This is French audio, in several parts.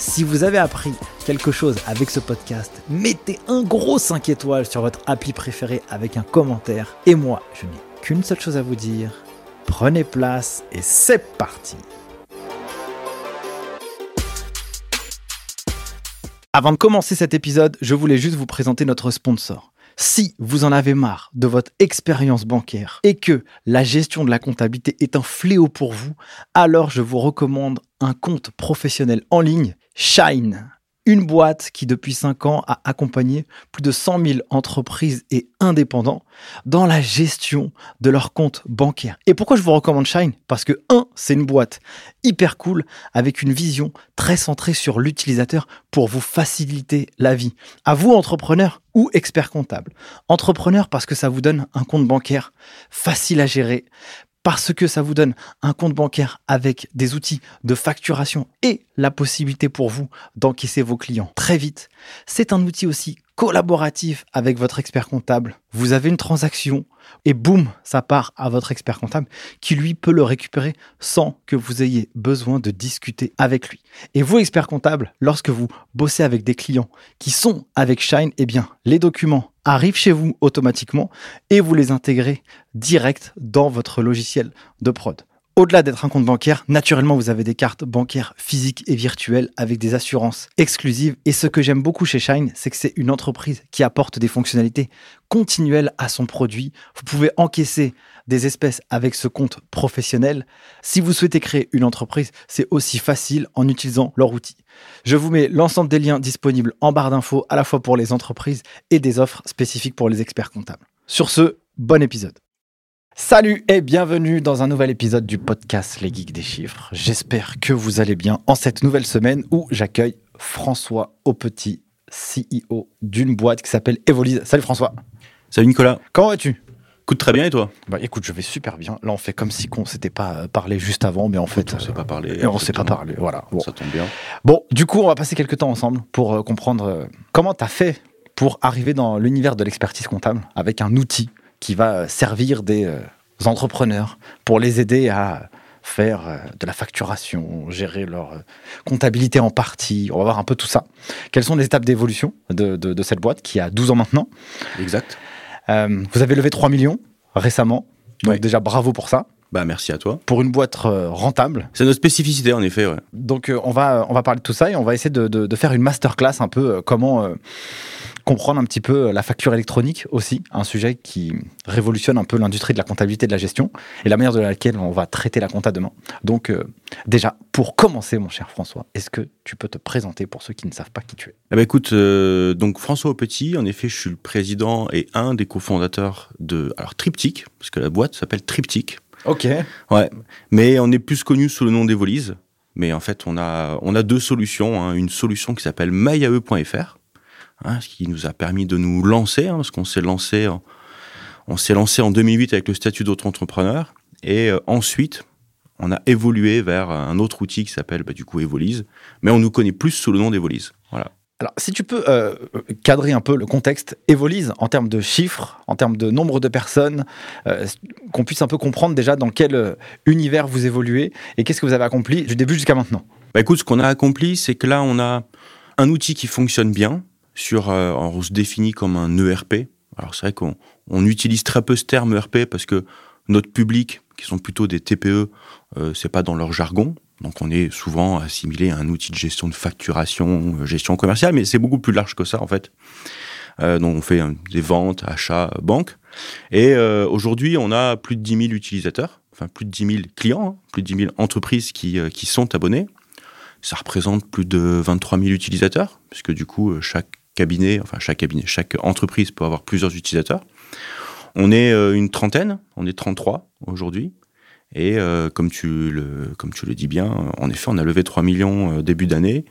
Si vous avez appris quelque chose avec ce podcast, mettez un gros 5 étoiles sur votre appli préféré avec un commentaire. Et moi, je n'ai qu'une seule chose à vous dire. Prenez place et c'est parti Avant de commencer cet épisode, je voulais juste vous présenter notre sponsor. Si vous en avez marre de votre expérience bancaire et que la gestion de la comptabilité est un fléau pour vous, alors je vous recommande un compte professionnel en ligne, Shine. Une boîte qui depuis 5 ans a accompagné plus de 100 000 entreprises et indépendants dans la gestion de leurs comptes bancaires. Et pourquoi je vous recommande Shine? Parce que 1, c'est une boîte hyper cool avec une vision très centrée sur l'utilisateur pour vous faciliter la vie. À vous entrepreneurs ou experts comptables. Entrepreneur parce que ça vous donne un compte bancaire facile à gérer, parce que ça vous donne un compte bancaire avec des outils de facturation et la possibilité pour vous d'encaisser vos clients très vite. C'est un outil aussi collaboratif avec votre expert comptable. Vous avez une transaction et boum, ça part à votre expert comptable qui lui peut le récupérer sans que vous ayez besoin de discuter avec lui. Et vous, expert comptable, lorsque vous bossez avec des clients qui sont avec Shine, eh bien, les documents arrivent chez vous automatiquement et vous les intégrez direct dans votre logiciel de prod. Au-delà d'être un compte bancaire, naturellement, vous avez des cartes bancaires physiques et virtuelles avec des assurances exclusives. Et ce que j'aime beaucoup chez Shine, c'est que c'est une entreprise qui apporte des fonctionnalités continuelles à son produit. Vous pouvez encaisser des espèces avec ce compte professionnel. Si vous souhaitez créer une entreprise, c'est aussi facile en utilisant leur outil. Je vous mets l'ensemble des liens disponibles en barre d'infos à la fois pour les entreprises et des offres spécifiques pour les experts comptables. Sur ce, bon épisode. Salut et bienvenue dans un nouvel épisode du podcast Les Geeks des Chiffres. J'espère que vous allez bien en cette nouvelle semaine où j'accueille François Aupetit, CEO d'une boîte qui s'appelle Evolise. Salut François. Salut Nicolas. Comment vas-tu? Écoute très bien et toi? Bah écoute, je vais super bien. Là, on fait comme si on s'était pas euh, parlé juste avant, mais en fait, on s'est pas parlé. Et on s'est pas parlé, voilà. Bon. Ça tombe bien. Bon, du coup, on va passer quelques temps ensemble pour euh, comprendre euh, comment tu as fait pour arriver dans l'univers de l'expertise comptable avec un outil qui va servir des euh, entrepreneurs pour les aider à faire euh, de la facturation, gérer leur euh, comptabilité en partie. On va voir un peu tout ça. Quelles sont les étapes d'évolution de, de- de cette boîte qui a 12 ans maintenant? Exact. Euh, Vous avez levé 3 millions récemment. Donc déjà bravo pour ça. Bah merci à toi. Pour une boîte rentable. C'est notre spécificité en effet. Ouais. Donc euh, on, va, on va parler de tout ça et on va essayer de, de- de faire une masterclass un peu euh, comment comprendre un petit peu la facture électronique aussi, un sujet qui révolutionne un peu l'industrie de la comptabilité et de la gestion et la manière de laquelle on va traiter la compta demain. Donc euh, déjà, pour commencer mon cher François, est-ce que tu peux te présenter pour ceux qui ne savent pas qui tu es? Eh ben écoute, euh, donc François Petit, en effet, je suis le président et un des cofondateurs de alors Triptyque, parce que la boîte s'appelle Triptyque. Ok. Ouais. Mais on est plus connu sous le nom d'Evolise. Mais en fait, on a on a deux solutions. hein. Une solution qui s'appelle myae.fr, hein, ce qui nous a permis de nous lancer, hein, parce qu'on s'est lancé en, on s'est lancé en 2008 avec le statut d'auto-entrepreneur. Et euh, ensuite, on a évolué vers un autre outil qui s'appelle bah, du coup Evolise. Mais on nous connaît plus sous le nom d'Evolise. Voilà. Alors, si tu peux euh, cadrer un peu le contexte, Evolise en termes de chiffres, en termes de nombre de personnes, euh, qu'on puisse un peu comprendre déjà dans quel univers vous évoluez et qu'est-ce que vous avez accompli du début jusqu'à maintenant. Bah écoute, ce qu'on a accompli, c'est que là, on a un outil qui fonctionne bien. Sur, euh, on se définit comme un ERP. Alors c'est vrai qu'on on utilise très peu ce terme ERP parce que notre public, qui sont plutôt des TPE, euh, c'est pas dans leur jargon. Donc on est souvent assimilé à un outil de gestion de facturation, euh, gestion commerciale, mais c'est beaucoup plus large que ça en fait. Euh, donc on fait euh, des ventes, achats, euh, banques. Et euh, aujourd'hui, on a plus de 10 000 utilisateurs, enfin plus de 10 000 clients, hein, plus de 10 000 entreprises qui, euh, qui sont abonnés. Ça représente plus de 23 000 utilisateurs, puisque du coup, euh, chaque enfin chaque cabinet, chaque entreprise peut avoir plusieurs utilisateurs. On est euh, une trentaine, on est 33 aujourd'hui. Et euh, comme, tu le, comme tu le dis bien, en effet, on a levé 3 millions début d'année.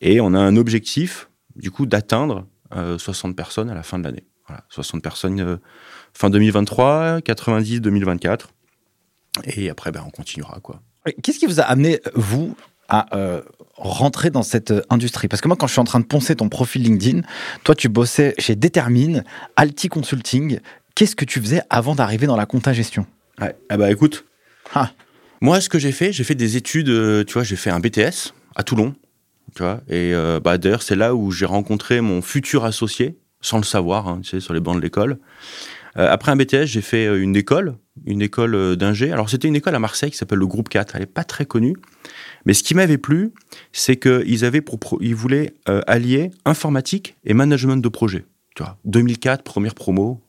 Et on a un objectif, du coup, d'atteindre 60 personnes à la fin de l'année. Voilà, 60 personnes fin 2023, 90 2024. Et après, ben, on continuera. Qu'est-ce qui vous a amené, vous, à euh, rentrer dans cette euh, industrie Parce que moi, quand je suis en train de poncer ton profil LinkedIn, toi, tu bossais chez Determine, Alti Consulting. Qu'est-ce que tu faisais avant d'arriver dans la compta gestion? Ouais. Ah bah écoute, ah. moi, ce que j'ai fait, j'ai fait des études, euh, tu vois, j'ai fait un BTS à Toulon, tu vois, et bah, d'ailleurs, c'est là où j'ai rencontré mon futur associé, sans le savoir, hein, tu sais, sur les bancs de l'école. après un BTS, j'ai fait une école, une école d'ingé. Alors, c'était une école à Marseille qui s'appelle le Groupe 4, elle n'est pas très connue. Mais ce qui m'avait plu, c'est qu'ils ils voulaient euh, allier informatique et management de projet. Tu vois, 2004, première promo,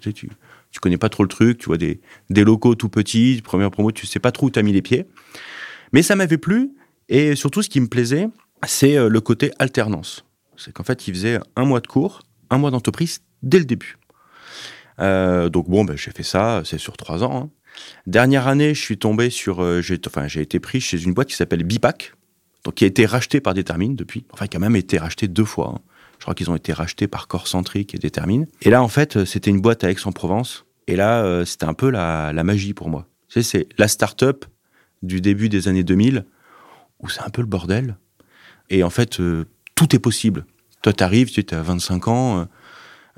tu, tu, tu connais pas trop le truc, tu vois des, des locaux tout petits, première promo, tu sais pas trop où t'as mis les pieds. Mais ça m'avait plu, et surtout ce qui me plaisait, c'est euh, le côté alternance. C'est qu'en fait, ils faisaient un mois de cours, un mois d'entreprise dès le début. Euh, donc bon, ben, j'ai fait ça, c'est sur trois ans. Hein. Dernière année, je suis tombé sur, euh, j'ai, enfin, j'ai été pris chez une boîte qui s'appelle Bipac, donc qui a été rachetée par Determine depuis, enfin qui a même été rachetée deux fois. Hein. Je crois qu'ils ont été rachetés par Corcentric et Determine. Et là, en fait, euh, c'était une boîte à Aix-en-Provence. Et là, euh, c'était un peu la, magie pour moi. Tu sais, c'est la start-up du début des années 2000 où c'est un peu le bordel. Et en fait, tout est possible. Toi, tu arrives, tu es à 25 ans,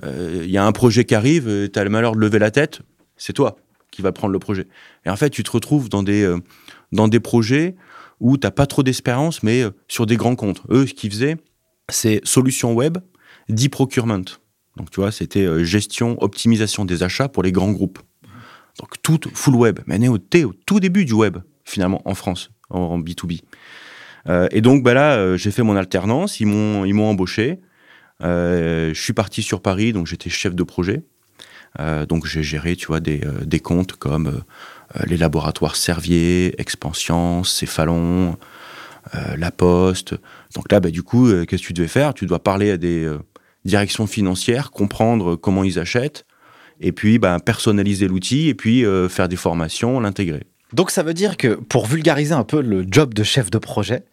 il y a un projet qui arrive, tu as le malheur de lever la tête, c'est toi qui va prendre le projet. Et en fait, tu te retrouves dans des, euh, dans des projets où tu n'as pas trop d'espérance, mais euh, sur des grands comptes. Eux, ce qu'ils faisaient, c'est solution web, d'e-procurement. Donc, tu vois, c'était euh, gestion, optimisation des achats pour les grands groupes. Donc, tout full web. Mais on est au, tout début du web, finalement, en France, en, B2B. et donc, bah là, j'ai fait mon alternance, ils m'ont, ils m'ont embauché. je suis parti sur Paris, donc j'étais chef de projet. Euh, donc j'ai géré, tu vois, des, euh, des comptes comme euh, les laboratoires Servier, Expansion, Céphalon, La Poste. Donc là, bah, du coup, qu'est-ce que tu devais faire? Tu dois parler à des directions financières, comprendre comment ils achètent, et puis bah, personnaliser l'outil, et puis faire des formations, l'intégrer. Donc ça veut dire que pour vulgariser un peu le job de chef de projet,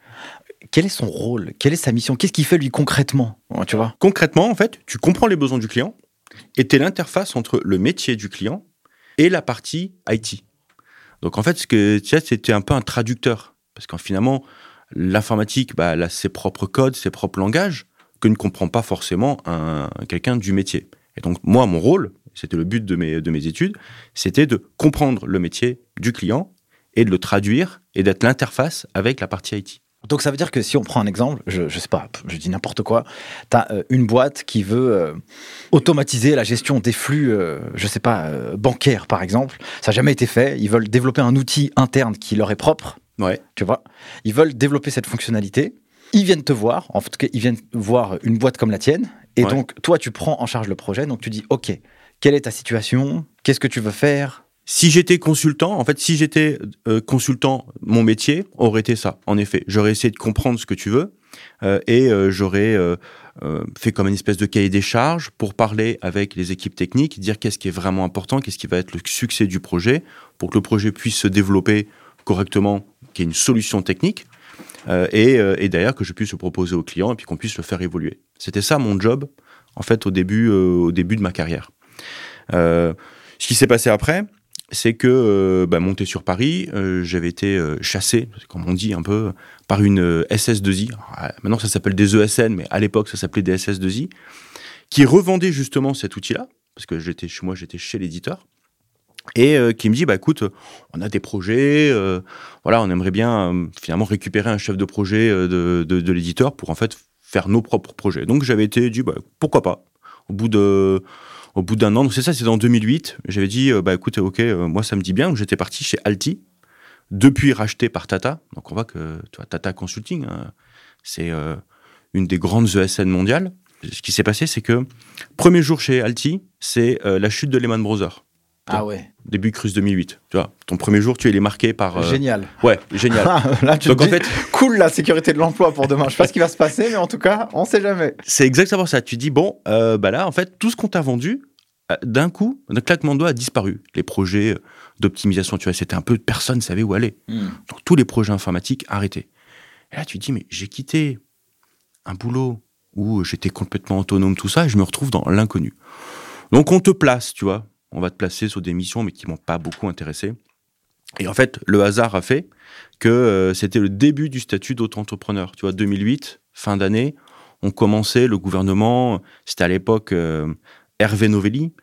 quel est son rôle? Quelle est sa mission? Qu'est-ce qu'il fait lui concrètement? Tu vois? Concrètement, en fait, tu comprends les besoins du client, était l'interface entre le métier du client et la partie IT. Donc en fait, ce que c'était un peu un traducteur. Parce qu'en finalement, l'informatique, bah, elle a ses propres codes, ses propres langages, que ne comprend pas forcément un, quelqu'un du métier. Et donc moi, mon rôle, c'était le but de mes, de mes études, c'était de comprendre le métier du client et de le traduire et d'être l'interface avec la partie IT. Donc ça veut dire que si on prend un exemple, je, ne sais pas, je dis n'importe quoi, tu as euh, une boîte qui veut euh, automatiser la gestion des flux, euh, je sais pas, bancaires par exemple. Ça n'a jamais été fait. Ils veulent développer un outil interne qui leur est propre. Ouais. Tu vois? Ils veulent développer cette fonctionnalité. Ils viennent te voir, en tout cas, ils viennent voir une boîte comme la tienne. Et donc, toi, tu prends en charge le projet. Donc, tu dis, OK, quelle est ta situation? Qu'est-ce que tu veux faire? Si j'étais consultant, en fait, si j'étais euh, consultant, mon métier aurait été ça. En effet, j'aurais essayé de comprendre ce que tu veux euh, et euh, j'aurais fait comme une espèce de cahier des charges pour parler avec les équipes techniques, dire qu'est-ce qui est vraiment important, qu'est-ce qui va être le succès du projet, pour que le projet puisse se développer correctement, qu'il y ait une solution technique. et, et d'ailleurs que je puisse le proposer aux clients et puis qu'on puisse le faire évoluer. C'était ça mon job, en fait, au début, au début de ma carrière. ce qui s'est passé après, c'est que euh, bah, monté sur Paris, euh, j'avais été euh, chassé, comme on dit un peu, par une SS2I. maintenant, ça s'appelle des ESN, mais à l'époque, ça s'appelait des SS2I, qui revendait justement cet outil-là, parce que j'étais chez moi, j'étais chez l'éditeur, et qui me dit, bah écoute, on a des projets, voilà, on aimerait bien finalement récupérer un chef de projet de, de l'éditeur pour en fait faire nos propres projets. Donc j'avais été dit, bah pourquoi pas. Au bout de au bout d'un an, donc c'est ça, c'est en 2008, j'avais dit, euh, bah écoute, ok, euh, moi ça me dit bien, j'étais parti chez Alti, depuis racheté par Tata. Donc on voit que tu vois, Tata Consulting, hein, c'est euh, une des grandes ESN mondiales. Ce qui s'est passé, c'est que premier jour chez Alti, c'est la chute de Lehman Brothers. Ah ouais. Début cruise 2008. Tu vois, ton premier jour, tu es marqué par. euh, Génial. Ouais, génial. Là, tu Donc te en fait, cool la sécurité de l'emploi pour demain. Je sais pas ce qui va se passer, mais en tout cas, on sait jamais. c'est exactement ça. Tu dis, bon, bah là, en fait, tout ce qu'on t'a vendu, d'un coup, d'un claquement de doigts, a disparu. Les projets euh, d'optimisation, tu vois, c'était un peu, personne ne savait où aller. Donc tous les projets informatiques arrêtés. Et là, tu te dis, mais j'ai quitté un boulot où j'étais complètement autonome, tout ça, et je me retrouve dans l'inconnu. Donc on te place, tu vois. On va te placer sur des missions, mais qui m'ont pas beaucoup intéressé. Et en fait, le hasard a fait que euh, c'était le début du statut d'auto-entrepreneur. Tu vois, 2008, fin d'année, on commençait, le gouvernement, c'était à l'époque euh, Hervé Novelli,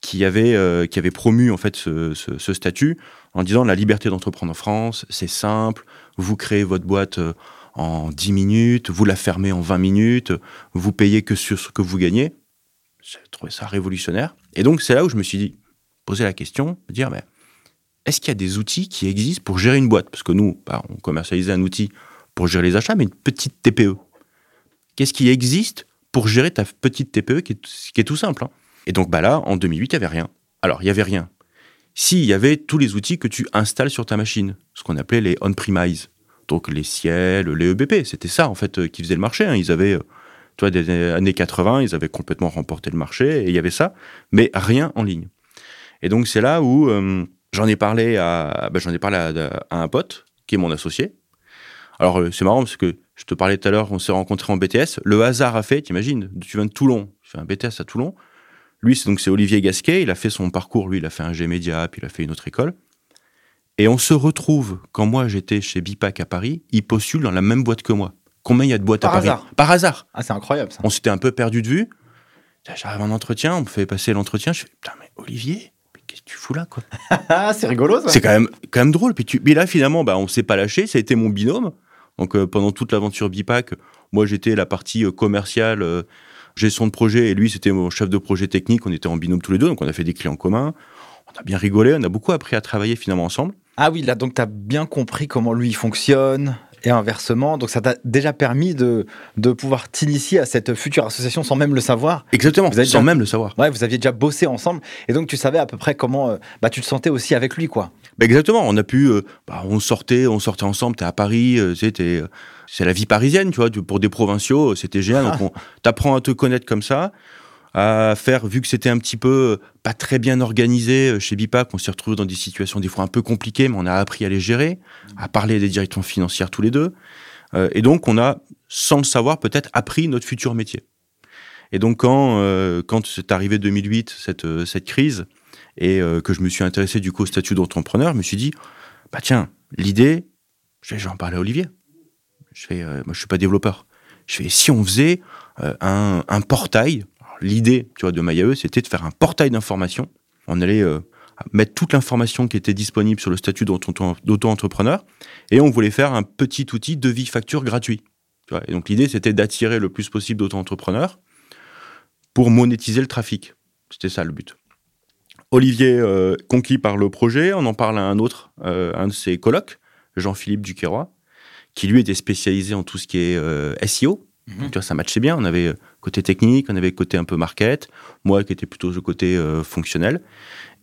qui avait, euh, qui avait promu en fait ce, ce- statut en disant la liberté d'entreprendre en France, c'est simple, vous créez votre boîte euh, en 10 minutes, vous la fermez en 20 minutes, vous payez que sur ce que vous gagnez. J'ai trouvé ça révolutionnaire. Et donc c'est là où je me suis dit, poser la question, dire, mais est-ce qu'il y a des outils qui existent pour gérer une boîte? Parce que nous, bah, on commercialisait un outil pour gérer les achats, mais une petite TPE. Qu'est-ce qui existe pour gérer ta petite TPE qui est, qui est tout simple hein? Et donc bah là, en 2008, il n'y avait rien. Alors, il n'y avait rien. Si, il y avait tous les outils que tu installes sur ta machine, ce qu'on appelait les on-premise. Donc les ciels, les EBP, c'était ça en fait euh, qui faisait le marché. hein. Ils avaient, euh, tu vois, des années 80, ils avaient complètement remporté le marché et il y avait ça, mais rien en ligne. Et donc c'est là où euh, j'en ai parlé à, bah, ai parlé à, un pote qui est mon associé. Alors euh, c'est marrant parce que je te parlais tout à l'heure, on s'est rencontrés en BTS. Le hasard a fait, t'imagines, tu viens de Toulon, tu fais un BTS à Toulon. Lui, c'est donc c'est Olivier Gasquet. Il a fait son parcours. Lui, il a fait un G Média, puis il a fait une autre école. Et on se retrouve quand moi j'étais chez Bipac à Paris. Il postule dans la même boîte que moi. Combien il y a de boîtes Par à Paris. Par hasard. Ah, c'est incroyable ça. On s'était un peu perdu de vue. J'arrive en entretien, on me fait passer l'entretien. Je fais putain mais Olivier, qu'est-ce que tu fous là quoi Ah, c'est rigolo ça. C'est quand même quand même drôle. Puis tu... Mais là finalement, bah on s'est pas lâché. Ça a été mon binôme. Donc euh, pendant toute l'aventure Bipac, moi j'étais la partie euh, commerciale, euh, gestion de projet, et lui c'était mon chef de projet technique. On était en binôme tous les deux, donc on a fait des clients communs. On a bien rigolé, on a beaucoup appris à travailler finalement ensemble. Ah oui, là, donc tu as bien compris comment lui fonctionne et inversement. Donc ça t'a déjà permis de, de pouvoir t'initier à cette future association sans même le savoir. Exactement, Vous sans déjà- même le savoir. Ouais, vous aviez déjà bossé ensemble et donc tu savais à peu près comment euh, bah, tu te sentais aussi avec lui, quoi. Bah, exactement, on a pu, euh, bah, on sortait, on sortait ensemble. T'es à Paris, euh, tu sais, euh, c'est la vie parisienne, tu vois. Pour des provinciaux, euh, c'était génial. Donc, on t'apprends à te connaître comme ça, à faire, vu que c'était un petit peu euh, pas très bien organisé euh, chez Bipac, on s'est retrouvé dans des situations des fois un peu compliquées, mais on a appris à les gérer, à parler des directions financières tous les deux. Euh, et donc, on a, sans le savoir, peut-être appris notre futur métier. Et donc, quand, euh, quand c'est arrivé 2008, cette, cette crise, et euh, que je me suis intéressé du coup au statut d'entrepreneur, je me suis dit, bah tiens, l'idée, je vais, je vais en parler à Olivier. Je fais, euh, moi je suis pas développeur. Je fais, si on faisait euh, un, portail, l'idée, tu vois, de MyAE, c'était de faire un portail d'information. On allait euh, mettre toute l'information qui était disponible sur le statut d'auto- d'auto-entrepreneur, et on voulait faire un petit outil devis facture gratuit. Et donc l'idée, c'était d'attirer le plus possible d'auto-entrepreneurs pour monétiser le trafic. C'était ça le but. Olivier, conquis par le projet, on en parle à un autre, un de ses colocs, Jean-Philippe Duquesroy, qui lui était spécialisé en tout ce qui est euh, SEO. Mhm. Tu vois, ça matchait bien. On avait euh, côté technique, on avait côté un peu market, moi qui était plutôt le côté euh, fonctionnel.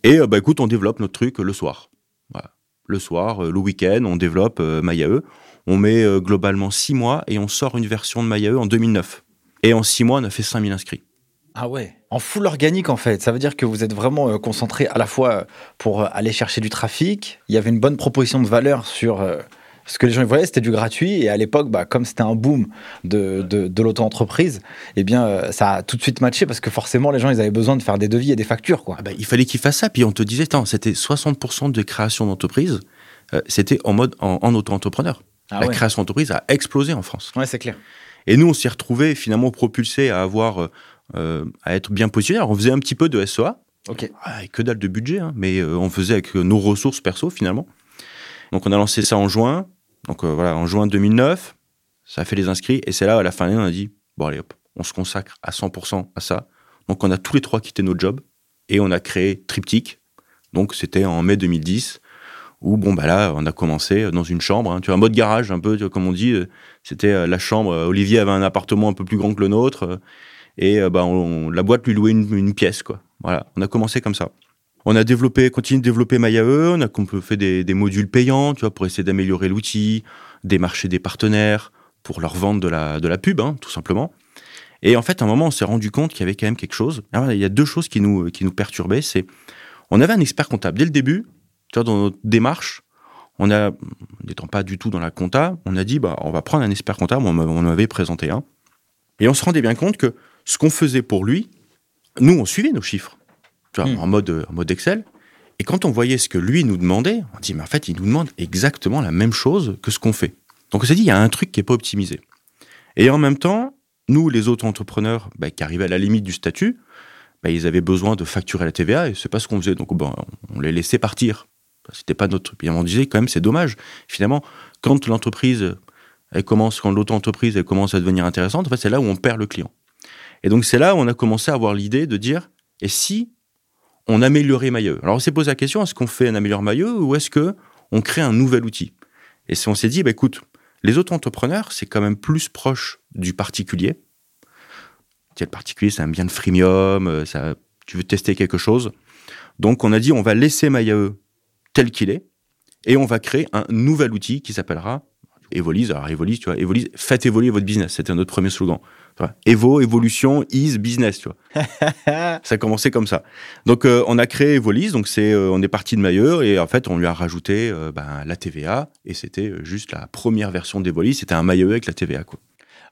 Et bah écoute, on développe notre truc le soir. Voilà. Le soir, le week-end, on développe MyAE. On met globalement six mois et on sort une version de MyAE en 2009. Et en six mois, on a fait 5000 inscrits. Ah ouais. En full organique en fait. Ça veut dire que vous êtes vraiment concentré à la fois pour aller chercher du trafic. Il y avait une bonne proposition de valeur sur euh, ce que les gens voyaient, c'était du gratuit. Et à l'époque, bah, comme c'était un boom de, de, de l'auto-entreprise, eh bien, euh, ça a tout de suite matché parce que forcément, les gens, ils avaient besoin de faire des devis et des factures, quoi. Ah bah, il fallait qu'il fasse ça. Puis on te disait, attends, c'était 60% de création d'entreprise, euh, c'était en mode en, en auto-entrepreneur. Ah la ouais. création d'entreprise a explosé en France. Ouais, c'est clair. Et nous, on s'y retrouvés finalement propulsés à avoir, euh, à être bien positionnés. Alors, on faisait un petit peu de SEA, Ok. avec que dalle de budget, hein, mais euh, on faisait avec nos ressources perso finalement. Donc, on a lancé ça en juin. Donc, euh, voilà, en juin 2009, ça a fait les inscrits. Et c'est là, à la fin de l'année, on a dit, bon, allez, hop, on se consacre à 100% à ça. Donc, on a tous les trois quitté notre job et on a créé Triptyque. Donc, c'était en mai 2010 où, bon, bah là, on a commencé dans une chambre, hein, tu vois, un mode garage, un peu, comme on dit. euh, C'était euh, la chambre. Olivier avait un appartement un peu plus grand que le nôtre. et bah, la boîte lui louait une, une pièce, quoi. Voilà, on a commencé comme ça. On a développé, continué de développer MyAE, on a fait des, modules payants, tu vois, pour essayer d'améliorer l'outil, démarcher des partenaires pour leur vendre de la, de la pub, hein, tout simplement. Et en fait, à un moment, on s'est rendu compte qu'il y avait quand même quelque chose. il y a deux choses qui nous, qui nous perturbaient. C'est, on avait un expert comptable dès le début, tu vois, dans notre démarche. On a, n'étant pas du tout dans la compta, on a dit, bah, on va prendre un expert comptable. On en avait présenté un. Et on se rendait bien compte que ce qu'on faisait pour lui, nous, on suivait nos chiffres, tu vois, hmm. en mode, en mode Excel. Et quand on voyait ce que lui nous demandait, on dit, mais en fait, il nous demande exactement la même chose que ce qu'on fait. Donc on s'est dit, il y a un truc qui n'est pas optimisé. Et en même temps, nous, les autres entrepreneurs bah, qui arrivaient à la limite du statut, bah, ils avaient besoin de facturer la TVA et c'est pas ce qu'on faisait. Donc bon, on les laissait partir. C'était pas notre. Puis on disait quand même, c'est dommage. Finalement, quand l'entreprise elle commence, quand l'auto-entreprise elle commence à devenir intéressante, en fait, c'est là où on perd le client. Et donc c'est là où on a commencé à avoir l'idée de dire, et si on améliorait Mailleux Alors on s'est posé la question, est-ce qu'on fait un améliore Mailleux ou est-ce que on crée un nouvel outil? Et on s'est dit, bah, écoute, les auto-entrepreneurs, c'est quand même plus proche du particulier. le particulier, c'est un bien de freemium, euh, ça, tu veux tester quelque chose. Donc, on a dit, on va laisser MyAE tel qu'il est et on va créer un nouvel outil qui s'appellera Evolise. Alors, Evolise, tu vois, Evolise, faites évoluer votre business. C'était notre premier slogan. Evo, évolution, is business, tu vois. ça a commencé comme ça. Donc, euh, on a créé Evolise, donc c'est, euh, on est parti de Mailleur et en fait, on lui a rajouté euh, ben, la TVA et c'était juste la première version d'Evolise. C'était un Mailleur avec la TVA, quoi.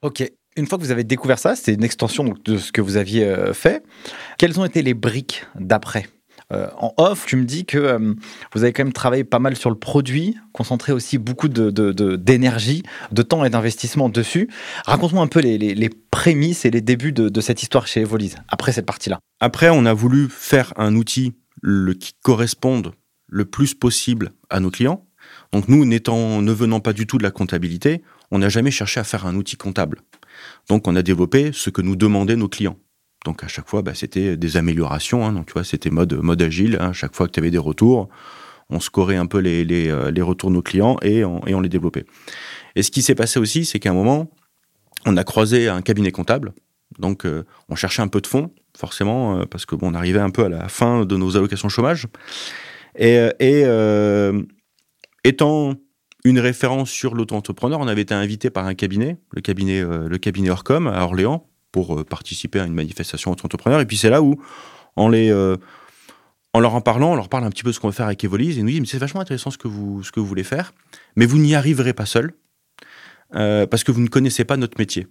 Ok. Une fois que vous avez découvert ça, c'est une extension de ce que vous aviez fait. Quelles ont été les briques d'après? Euh, en off, tu me dis que euh, vous avez quand même travaillé pas mal sur le produit, concentré aussi beaucoup d'énergie, de, de, temps et d'investissement dessus. Raconte-moi un peu les, prémices et les débuts de, cette histoire chez Evolise, après cette partie-là. Après, on a voulu faire un outil qui corresponde le plus possible à nos clients. Donc nous, n'étant, ne venant pas du tout de la comptabilité, on n'a jamais cherché à faire un outil comptable. Donc on a développé ce que nous demandaient nos clients. Donc à chaque fois, bah, c'était des améliorations. Hein. donc tu vois, c'était mode, mode agile. Hein. chaque fois que tu avais des retours, on scorait un peu les, euh, retours de nos clients et on, les développait. Et ce qui s'est passé aussi, c'est qu'à un moment, on a croisé un cabinet comptable. Donc euh, on cherchait un peu de fonds, forcément, euh, parce que bon, on arrivait un peu à la fin de nos allocations chômage. Et, et étant une référence sur l'auto-entrepreneur, on avait été invité par un cabinet, le cabinet, le cabinet Orcom à Orléans, pour euh, participer à une manifestation entre entrepreneurs. Et puis c'est là où, en, les, euh, en leur en parlant, on leur parle un petit peu de ce qu'on va faire avec Evolise, et nous dit, mais c'est vachement intéressant ce que, vous, ce que vous voulez faire, mais vous n'y arriverez pas seul, euh, parce que vous ne connaissez pas notre métier.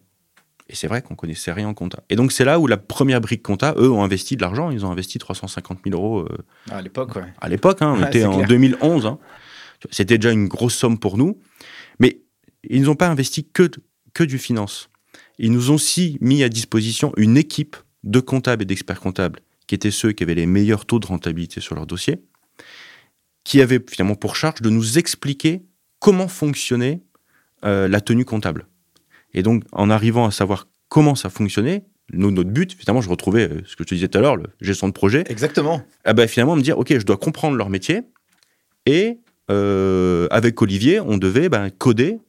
Et c'est vrai qu'on connaissait rien en compta. Et donc c'est là où la première brique compta, eux, ont investi de l'argent. Ils ont investi 350 000 euros. à l'époque, ouais. À l'époque, hein, on était en 2011. Hein. C'était déjà une grosse somme pour nous. Mais ils n'ont pas investi que, que du finance. Ils nous ont aussi mis à disposition une équipe de comptables et d'experts comptables, qui étaient ceux qui avaient les meilleurs taux de rentabilité sur leur dossier, qui avaient finalement pour charge de nous expliquer comment fonctionnait euh, la tenue comptable. Et donc, en arrivant à savoir comment ça fonctionnait, nous, notre but, finalement, je retrouvais euh, ce que je te disais tout à l'heure, le gestion de projet. Exactement. Ah ben, finalement, me dire, OK, je dois comprendre leur métier. Et euh, avec Olivier, on devait ben, coder,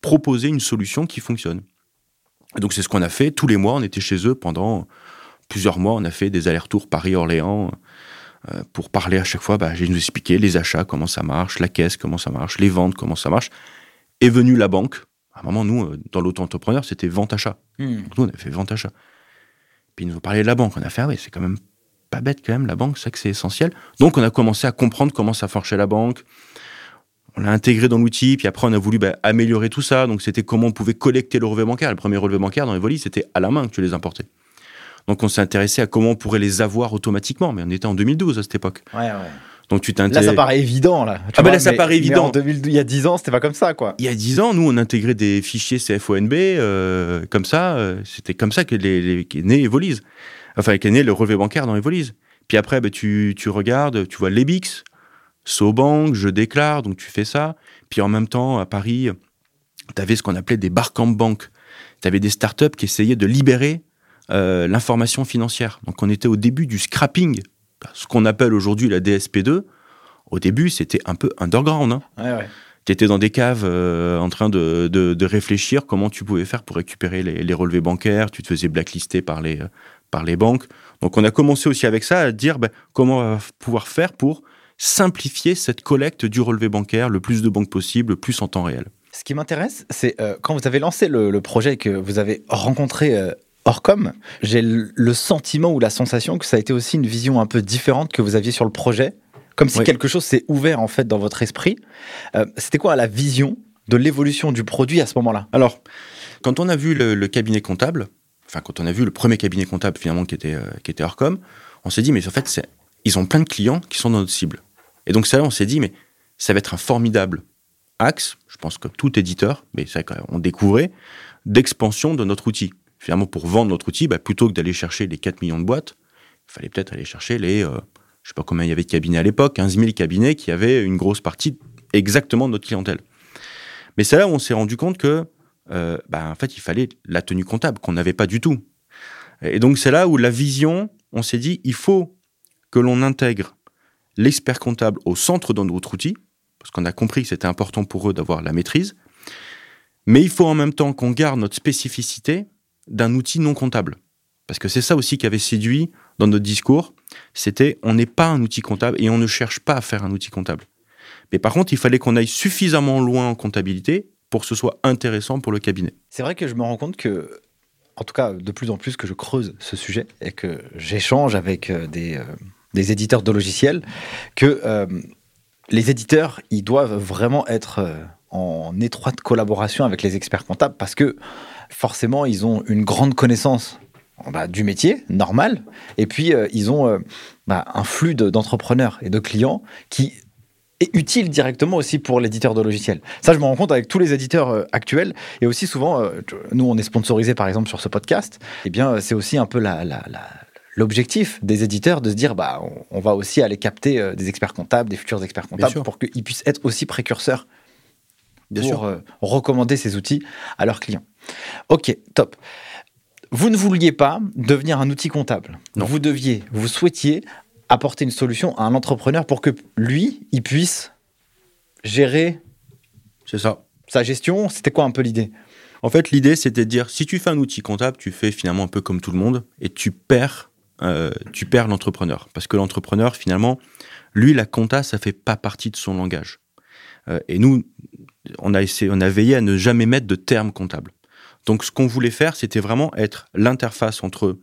proposer une solution qui fonctionne donc c'est ce qu'on a fait. Tous les mois, on était chez eux pendant plusieurs mois. On a fait des allers-retours Paris-Orléans euh, pour parler à chaque fois. Bah, j'ai nous expliqué les achats, comment ça marche, la caisse, comment ça marche, les ventes, comment ça marche. Est venue la banque. À un moment, nous, euh, dans l'auto-entrepreneur, c'était vente-achat. Hmm. Nous, on a fait vente-achat. Puis ils nous ont parlé de la banque. On a fait, ah oui, c'est quand même pas bête quand même, la banque, c'est que c'est essentiel. Donc on a commencé à comprendre comment ça marchait la banque, on l'a intégré dans l'outil, puis après on a voulu bah, améliorer tout ça. Donc c'était comment on pouvait collecter le relevé bancaire. Le premier relevé bancaire dans Evoli, c'était à la main que tu les importais. Donc on s'est intéressé à comment on pourrait les avoir automatiquement, mais on était en 2012 à cette époque. Ouais, ouais. Donc tu Là, ça paraît évident, là. ah ben là, ça paraît évident. il y a 10 ans, c'était pas comme ça, quoi. Il y a 10 ans, nous, on intégrait des fichiers CFONB, euh, comme ça. Euh, c'était comme ça que les, les, qu'est né Evolise. Enfin, qu'est né le relevé bancaire dans Evolise. Puis après, ben, tu, tu regardes, tu vois l'EBIX, SoBank, je déclare, donc tu fais ça. Puis en même temps, à Paris, tu avais ce qu'on appelait des bar bank. Tu avais des startups qui essayaient de libérer euh, l'information financière. Donc on était au début du scrapping, ce qu'on appelle aujourd'hui la DSP2. Au début, c'était un peu underground. Hein. Ouais, tu étais dans des caves euh, en train de, de, réfléchir comment tu pouvais faire pour récupérer les, les, relevés bancaires, tu te faisais blacklister par les, par les banques. Donc on a commencé aussi avec ça à dire ben, comment on va pouvoir faire pour simplifier cette collecte du relevé bancaire, le plus de banques possible, le plus en temps réel. Ce qui m'intéresse, c'est euh, quand vous avez lancé le, projet que vous avez rencontré euh, Orcom, j'ai le sentiment ou la sensation que ça a été aussi une vision un peu différente que vous aviez sur le projet, comme si quelque chose s'est ouvert en fait dans votre esprit. Euh, c'était quoi la vision de l'évolution du produit à ce moment-là? Alors, quand on a vu le, cabinet comptable, enfin quand on a vu le premier cabinet comptable finalement qui était, qui était Orcom, on s'est dit mais en fait ils ont plein de clients qui sont dans notre cible. Et donc ça, on s'est dit mais ça va être un formidable axe, je pense que tout éditeur, mais c'est on découvrait, d'expansion de notre outil. Finalement, pour vendre notre outil, bah, plutôt que d'aller chercher les 4 millions de boîtes, il fallait peut-être aller chercher les, euh, je sais pas combien il y avait de cabinets à l'époque, 15 000 cabinets qui avaient une grosse partie exactement de notre clientèle. Mais c'est là où on s'est rendu compte que, euh, bah, en fait, il fallait la tenue comptable qu'on n'avait pas du tout. Et donc c'est là où la vision, on s'est dit, il faut que l'on intègre l'expert comptable au centre de notre outil, parce qu'on a compris que c'était important pour eux d'avoir la maîtrise. Mais il faut en même temps qu'on garde notre spécificité d'un outil non comptable. Parce que c'est ça aussi qui avait séduit dans notre discours, c'était on n'est pas un outil comptable et on ne cherche pas à faire un outil comptable. Mais par contre, il fallait qu'on aille suffisamment loin en comptabilité pour que ce soit intéressant pour le cabinet. C'est vrai que je me rends compte que, en tout cas, de plus en plus que je creuse ce sujet et que j'échange avec euh, des, euh, des, éditeurs de logiciels, que euh, les éditeurs, ils doivent vraiment être euh, en étroite collaboration avec les experts comptables parce que forcément, ils ont une grande connaissance bah, du métier, normal, et puis euh, ils ont bah, un flux d'entrepreneurs et de clients qui est utile directement aussi pour l'éditeur de logiciels. Ça, je me rends compte avec tous les éditeurs actuels, et aussi souvent, nous, on est sponsorisé par exemple sur ce podcast, et eh bien, c'est aussi un peu la l'objectif des éditeurs de se dire bah on, va aussi aller capter euh, des experts comptables, des futurs experts comptables pour qu'ils puissent être aussi précurseurs Bien pour sûr. Euh, recommander ces outils à leurs clients. Ok, top. Vous ne vouliez pas devenir un outil comptable. Non. Vous deviez, vous souhaitiez apporter une solution à un entrepreneur pour que lui, il puisse gérer. C'est ça. Sa gestion. C'était quoi un peu l'idée? En fait, l'idée, c'était de dire si tu fais un outil comptable, tu fais finalement un peu comme tout le monde et tu perds euh, tu perds l'entrepreneur. Parce que l'entrepreneur, finalement, lui, la compta, ça fait pas partie de son langage. Euh, et nous, on a, essayé, on a veillé à ne jamais mettre de termes comptables. Donc, ce qu'on voulait faire, c'était vraiment être l'interface entre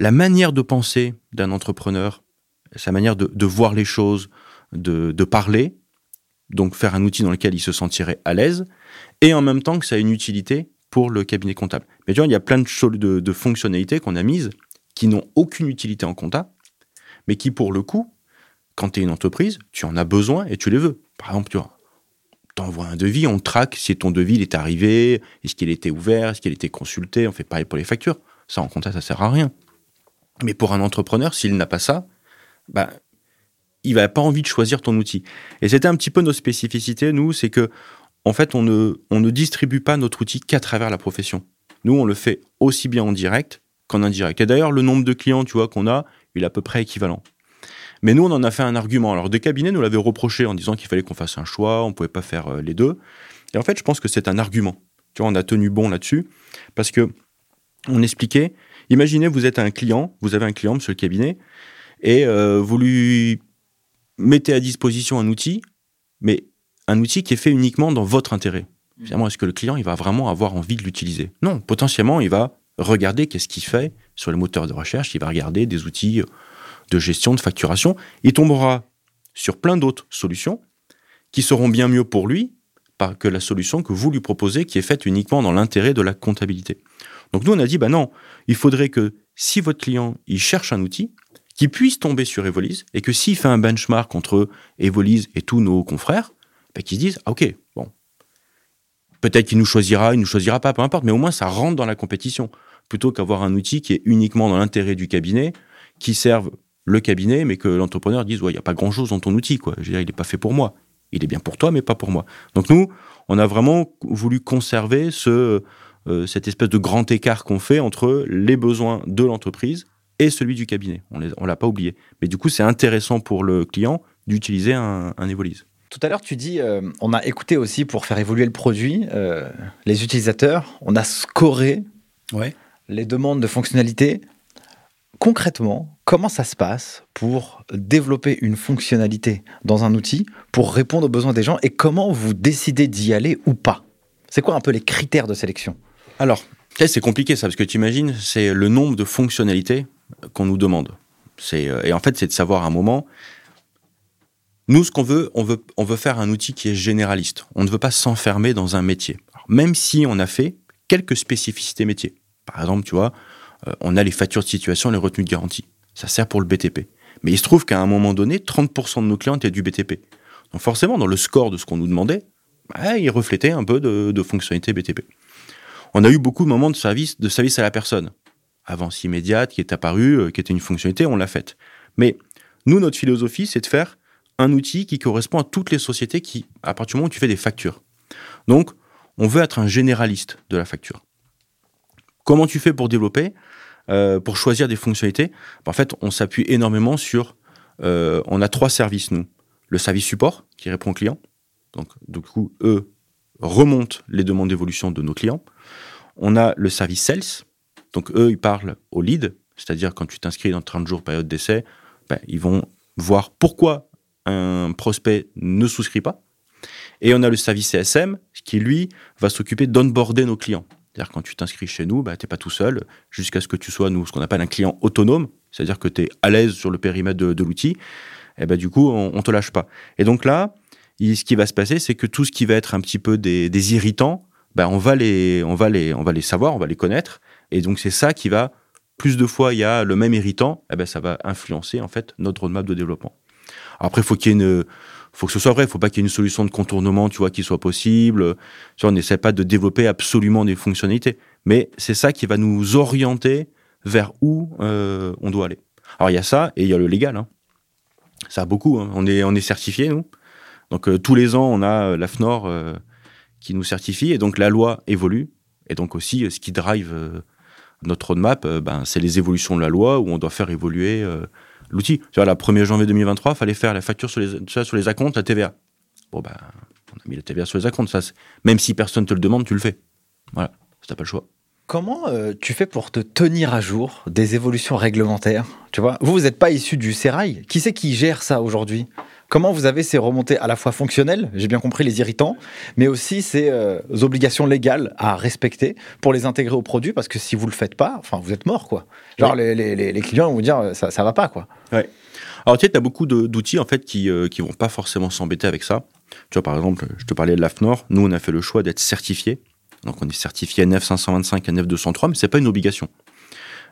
la manière de penser d'un entrepreneur, sa manière de, voir les choses, de, parler, donc faire un outil dans lequel il se sentirait à l'aise, et en même temps que ça a une utilité pour le cabinet comptable. Mais tu vois, il y a plein de, de, de fonctionnalités qu'on a mises qui n'ont aucune utilité en compta, mais qui, pour le coup, quand tu es une entreprise, tu en as besoin et tu les veux. Par exemple, tu vois, t'envoies un devis, on traque si ton devis est arrivé, est-ce qu'il était ouvert, est-ce qu'il était consulté, on fait pareil pour les factures. Ça, en compta, ça sert à rien. Mais pour un entrepreneur, s'il n'a pas ça, bah, il va pas envie de choisir ton outil. Et c'était un petit peu nos spécificités, nous, c'est que, en fait, on ne, on ne distribue pas notre outil qu'à travers la profession. Nous, on le fait aussi bien en direct qu'en indirect. Et d'ailleurs, le nombre de clients, tu vois, qu'on a, il est à peu près équivalent. Mais nous, on en a fait un argument. Alors, des cabinets nous l'avaient reproché en disant qu'il fallait qu'on fasse un choix, on pouvait pas faire euh, les deux. Et en fait, je pense que c'est un argument. Tu vois, on a tenu bon là-dessus parce que on expliquait. Imaginez, vous êtes un client, vous avez un client, monsieur le cabinet, et euh, vous lui mettez à disposition un outil, mais un outil qui est fait uniquement dans votre intérêt. Finalement, est-ce que le client, il va vraiment avoir envie de l'utiliser? Non, potentiellement, il va regarder qu'est-ce qu'il fait sur les moteurs de recherche, il va regarder des outils de gestion, de facturation, il tombera sur plein d'autres solutions qui seront bien mieux pour lui que la solution que vous lui proposez qui est faite uniquement dans l'intérêt de la comptabilité. Donc nous on a dit bah non, il faudrait que si votre client il cherche un outil qui puisse tomber sur Evolise et que s'il fait un benchmark entre Evolise et tous nos confrères, bah, qu'ils se disent ah, ok bon peut-être qu'il nous choisira, il nous choisira pas, peu importe, mais au moins ça rentre dans la compétition plutôt qu'avoir un outil qui est uniquement dans l'intérêt du cabinet, qui serve le cabinet, mais que l'entrepreneur dise, ouais, il n'y a pas grand-chose dans ton outil, quoi. Je veux dire, il n'est pas fait pour moi. Il est bien pour toi, mais pas pour moi. Donc nous, on a vraiment voulu conserver ce, euh, cette espèce de grand écart qu'on fait entre les besoins de l'entreprise et celui du cabinet. On ne l'a pas oublié. Mais du coup, c'est intéressant pour le client d'utiliser un, un. Tout à l'heure, tu dis, euh, on a écouté aussi pour faire évoluer le produit euh, les utilisateurs, on a scoré Ouais. les demandes de fonctionnalités. Concrètement, comment ça se passe pour développer une fonctionnalité dans un outil pour répondre aux besoins des gens et comment vous décidez d'y aller ou pas? C'est quoi un peu les critères de sélection? Alors, c'est compliqué ça, parce que tu imagines, c'est le nombre de fonctionnalités qu'on nous demande. C'est, euh, et en fait, c'est de savoir à un moment. Nous, ce qu'on veut, on veut, faire un outil qui est généraliste. On ne veut pas s'enfermer dans un métier. Même si on a fait quelques spécificités métiers. Par exemple, tu vois, euh, on a les factures de situation, les retenues de garantie. Ça sert pour le BTP. Mais il se trouve qu'à un moment donné, 30% de nos clients étaient du BTP. Donc forcément, dans le score de ce qu'on nous demandait, bah, il reflétait un peu de, fonctionnalités BTP. On a eu beaucoup de moments de service, de service à la personne. Avance immédiate qui est apparue, euh, qui était une fonctionnalité, on l'a faite. Mais nous, notre philosophie, c'est de faire un outil qui correspond à toutes les sociétés qui, à partir du moment où tu fais des factures. Donc, on veut être un généraliste de la facture. Comment tu fais pour développer, euh, pour choisir des fonctionnalités? En fait, on s'appuie énormément sur. euh, on a trois services, nous. Le service support, qui répond aux clients. Donc, du coup, eux remontent les demandes d'évolution de nos clients. On a le service sales. Donc, eux, ils parlent au lead, c'est-à-dire quand tu t'inscris dans 30 jours période d'essai, ben, ils vont voir pourquoi un prospect ne souscrit pas. Et on a le service CSM qui, lui, va s'occuper d'onboarder nos clients. C'est-à-dire quand tu t'inscris chez nous, bah, tu n'es pas tout seul jusqu'à ce que tu sois, nous, ce qu'on appelle un client autonome, c'est-à-dire que tu es à l'aise sur le périmètre de, l'outil, et ben du coup, on, on te lâche pas. Et donc là, ce qui va se passer, c'est que tout ce qui va être un petit peu des, irritants, ben on, va les, on, va les, on va les savoir, on va les connaître. Et donc, c'est ça qui va, plus de fois, il y a le même irritant, eh ben, ça va influencer en fait notre roadmap de développement. Après, faut qu'il y ait une, faut que ce soit vrai. Faut pas qu'il y ait une solution de contournement, tu vois, qui soit possible. Tu on n'essaie pas de développer absolument des fonctionnalités, mais c'est ça qui va nous orienter vers où euh, on doit aller. Alors il y a ça et il y a le légal. hein. Ça a beaucoup. hein. On est on est certifié nous. Donc euh, tous les ans on a euh, l'AFNOR euh, qui nous certifie et donc la loi évolue et donc aussi ce qui drive notre roadmap, ben c'est les évolutions de la loi où on doit faire évoluer l'outil. Tu vois, la 1er janvier 2023, fallait faire la facture sur les, acomptes, la TVA. Bon, ben, on a mis la TVA sur les acomptes. Ça, même si personne te le demande, tu le fais. Voilà, t'as pas le choix. Comment euh, tu fais pour te tenir à jour des évolutions réglementaires? Tu vois, vous, vous n'êtes pas issu du Sérail. Qui c'est qui gère ça aujourd'hui? Comment vous avez ces remontées à la fois fonctionnelles, j'ai bien compris les irritants, mais aussi ces euh, obligations légales à respecter pour les intégrer au produit? Parce que si vous le faites pas, enfin, vous êtes mort, quoi. Genre, les, les- les- les clients vont vous dire euh, ça, ça va pas, quoi. Alors, tu sais, tu as beaucoup d'outils en fait qui euh, qui vont pas forcément s'embêter avec ça. Tu vois, par exemple, je te parlais de l'AFNOR. Nous, on a fait le choix d'être certifié. Donc, on est certifié NF 525 et NF 203, mais c'est pas une obligation.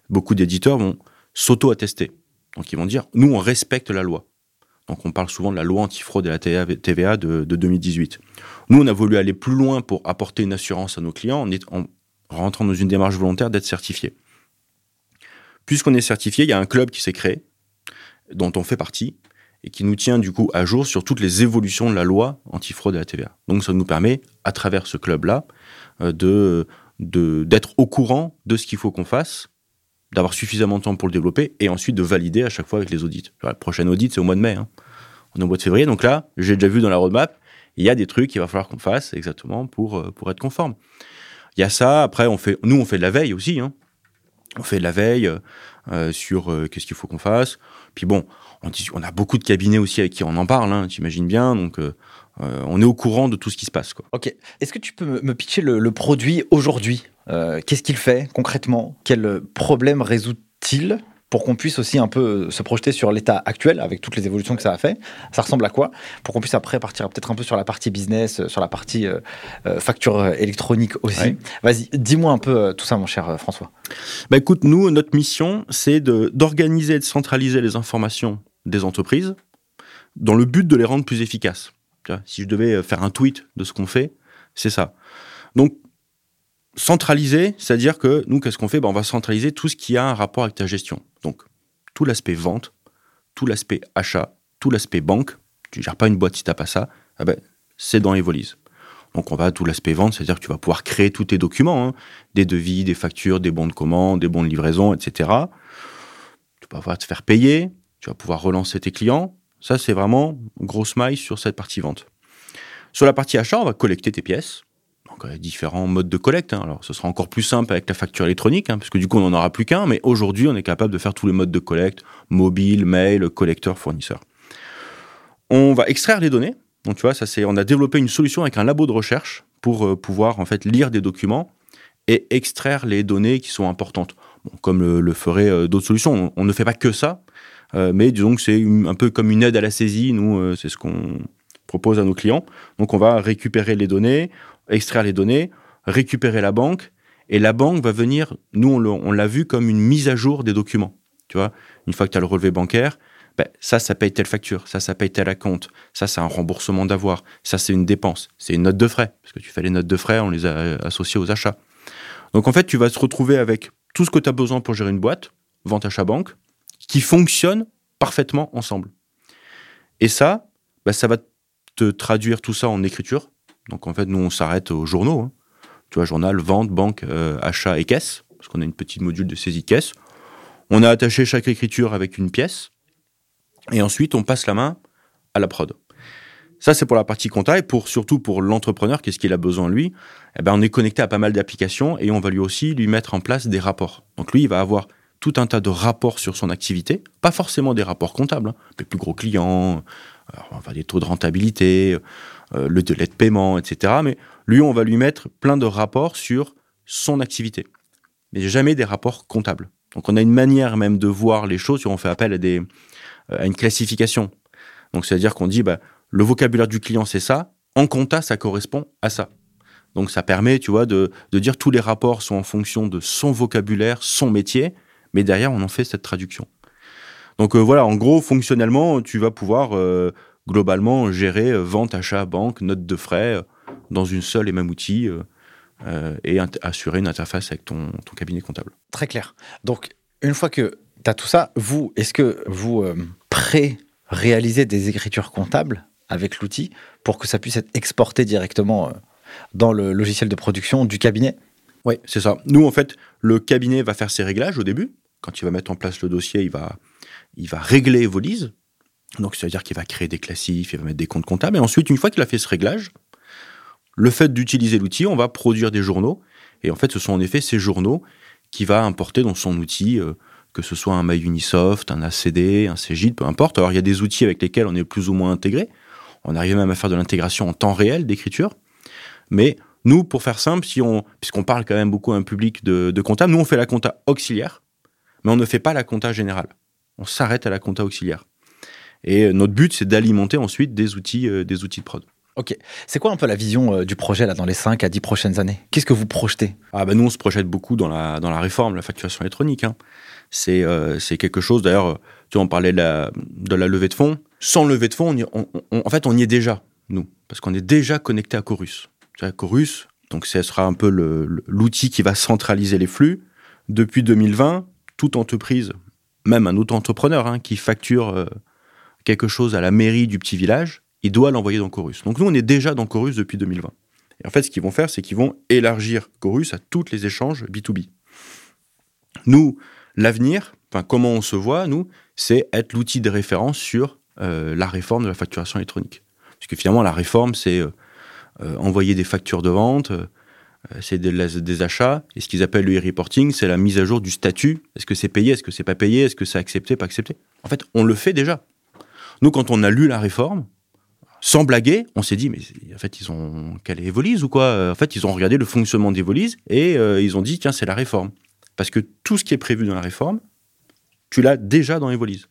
Beaucoup d'éditeurs vont s'auto-attester. Donc, ils vont dire, nous, on respecte la loi. Donc, on parle souvent de la loi antifraude et la TVA de, de 2018. Nous, on a voulu aller plus loin pour apporter une assurance à nos clients en, en rentrant dans une démarche volontaire d'être certifié. Puisqu'on est certifié, il y a un club qui s'est créé, dont on fait partie, et qui nous tient du coup à jour sur toutes les évolutions de la loi antifraude et la TVA. Donc ça nous permet, à travers ce club-là, euh, de- d'être au courant de ce qu'il faut qu'on fasse, d'avoir suffisamment de temps pour le développer, et ensuite de valider à chaque fois avec les audits. La prochaine audit, c'est au mois de mai. hein. On est au mois de février, donc là, j'ai déjà vu dans la roadmap, il y a des trucs qu'il va falloir qu'on fasse exactement pour, euh, être conforme. Il y a ça, après, on fait, nous, on fait de la veille aussi. hein. On fait de la veille euh, euh, sur qu'est-ce qu'il faut qu'on fasse. Puis bon, on, a beaucoup de cabinets aussi avec qui on en parle, hein, t'imagines bien, donc on est au courant de tout ce qui se passe. Ok. Est-ce que tu peux me, pitcher le produit aujourd'hui? Euh, Qu'est-ce qu'il fait concrètement? Quel problème résout-il pour qu'on puisse aussi un peu se projeter sur l'état actuel avec toutes les évolutions que ça a fait? Ça ressemble à quoi? Pour qu'on puisse après partir peut-être un peu sur la partie business, euh, sur la partie euh, euh, facture euh, électronique aussi. Ouais. Vas-y, dis-moi un peu euh, tout ça, mon cher euh, François. Bah écoute, nous, notre mission, c'est d'organiser et de centraliser les informations des entreprises dans le but de les rendre plus efficaces. Si je devais euh, faire un tweet de ce qu'on fait, c'est ça. Donc, centraliser, c'est-à-dire que nous, qu'est-ce qu'on fait? Bah, On va centraliser tout ce qui a un rapport avec ta gestion. Donc, tout l'aspect vente, tout l'aspect achat, tout l'aspect banque. Tu gères pas une boîte si t'as pas ça. Ah ben, c'est dans Evolise. Donc, on va à tout l'aspect vente, c'est-à-dire que tu vas pouvoir créer tous tes documents, hein, des devis, des factures, des bons de commande, des bons de livraison, etc. Tu vas pouvoir te faire payer, tu vas pouvoir relancer tes clients, Ça, c'est vraiment grosse maille sur cette partie vente. Sur la partie achat, on va collecter tes pièces. Donc, a différents modes de collecte. Hein. Alors, ce sera encore plus simple avec la facture électronique, hein, parce que du coup, on n'en aura plus qu'un. Mais aujourd'hui, on est capable de faire tous les modes de collecte mobile, mail, collecteur, fournisseur. On va extraire les données. Donc, tu vois, ça, c'est, on a développé une solution avec un labo de recherche pour euh, pouvoir en fait lire des documents et extraire les données qui sont importantes. comme le, feraient euh, d'autres solutions. On, ne fait pas que ça, euh, mais disons que c'est un peu comme une aide à la saisie. Nous, c'est ce qu'on propose à nos clients. Donc, on va récupérer les données, extraire les données, récupérer la banque, et la banque va venir, nous, on l'a vu comme une mise à jour des documents. Tu vois, une fois que tu as le relevé bancaire, ben, ça, ça paye telle facture, ça, ça paye tel compte, ça, c'est un remboursement d'avoir, ça, c'est une dépense, c'est une note de frais, parce que tu fais les notes de frais, on les a associées aux achats. Donc, en fait, tu vas te retrouver avec tout ce que tu as besoin pour gérer une boîte, vente achat banque, qui fonctionne parfaitement ensemble. Et ça, ben, ça va te traduire tout ça en écriture. Donc, en fait, nous, on s'arrête aux journaux. Hein. Tu vois, journal, vente, banque, euh, achat et caisse, parce qu'on a une petite module de saisie caisse. On a attaché chaque écriture avec une pièce. Et ensuite, on passe la main à la prod. Ça, c'est pour la partie compta et pour, surtout pour l'entrepreneur, qu'est-ce qu'il a besoin lui? Eh ben, On est connecté à pas mal d'applications et on va lui aussi lui mettre en place des rapports. Donc lui, il va avoir tout un tas de rapports sur son activité, pas forcément des rapports comptables, hein, mais plus gros clients, euh, des taux de rentabilité, le délai de paiement, etc. Mais lui, on va lui mettre plein de rapports sur son activité, mais jamais des rapports comptables. Donc on a une manière même de voir les choses, on fait appel à des, euh, à une classification. Donc, c'est-à-dire qu'on dit, bah, le vocabulaire du client, c'est ça. En compta, ça correspond à ça. Donc, ça permet, tu vois, de, de dire tous les rapports sont en fonction de son vocabulaire, son métier, mais derrière, on en fait cette traduction. Donc, euh, voilà, en gros, fonctionnellement, tu vas pouvoir euh, globalement gérer vente, achat, banque, note de frais dans une seule et même outil et assurer une interface avec ton, ton cabinet comptable. Très clair. Donc, une fois que tu as tout ça, vous, est-ce que vous pré-réaliser des écritures comptables avec l'outil pour que ça puisse être exporté directement euh, dans le logiciel de production du cabinet? Oui, c'est ça. Nous, en fait, le cabinet va faire ses réglages au début. Quand il va mettre en place le dossier, il va, il va régler vos lises. Donc, c'est-à-dire qu'il va créer des classifs, il va mettre des comptes comptables. Et ensuite, une fois qu'il a fait ce réglage, le fait d'utiliser l'outil, on va produire des journaux. Et en fait, ce sont en effet ces journaux qu'il va importer dans son outil. Euh, que ce soit un MyUnisoft, un ACD, un CGID, peu importe. Alors il y a des outils avec lesquels on est plus ou moins intégré. On arrive même à faire de l'intégration en temps réel d'écriture. Mais nous, pour faire simple, si on, puisqu'on parle quand même beaucoup à un public de, de compta, nous on fait la compta auxiliaire, mais on ne fait pas la compta générale. On s'arrête à la compta auxiliaire. Et notre but, c'est d'alimenter ensuite des outils, euh, des outils de prod. Ok. C'est quoi un peu la vision euh, du projet là dans les 5 à 10 prochaines années? Qu'est-ce que vous projetez? Ah ben nous, on se projette beaucoup dans la, dans la réforme, la facturation électronique. Hein. Euh, c'est quelque chose, d'ailleurs, tu en parlais de la, de la levée de fonds. Sans levée de fonds, en fait, on y est déjà, nous, parce qu'on est déjà connecté à Chorus. Chorus, donc ce sera un peu l'outil qui va centraliser les flux. Depuis 2020, toute entreprise, même un auto-entrepreneur hein, qui facture euh, quelque chose à la mairie du petit village, il doit l'envoyer dans Chorus. Donc nous, on est déjà dans Chorus depuis 2020. Et en fait, ce qu'ils vont faire, c'est qu'ils vont élargir Chorus à tous les échanges B2B. Nous, L'avenir, enfin, comment on se voit, nous, c'est être l'outil de référence sur euh, la réforme de la facturation électronique. Parce que finalement, la réforme, c'est euh, euh, envoyer des factures de vente, c'est des, achats, et ce qu'ils appellent le e-reporting, c'est la mise à jour du statut. Est-ce que c'est payé, est-ce que c'est pas payé, est-ce que c'est accepté, pas accepté? En fait, on le fait déjà. Nous, quand on a lu la réforme, sans blaguer, on s'est dit, mais en fait, ils ont calé Evolise ou quoi En fait, ils ont regardé le fonctionnement d'Evolise et ils ont dit, tiens, c'est la réforme. Parce que tout ce qui est prévu dans la réforme, tu l'as déjà dans Evolise.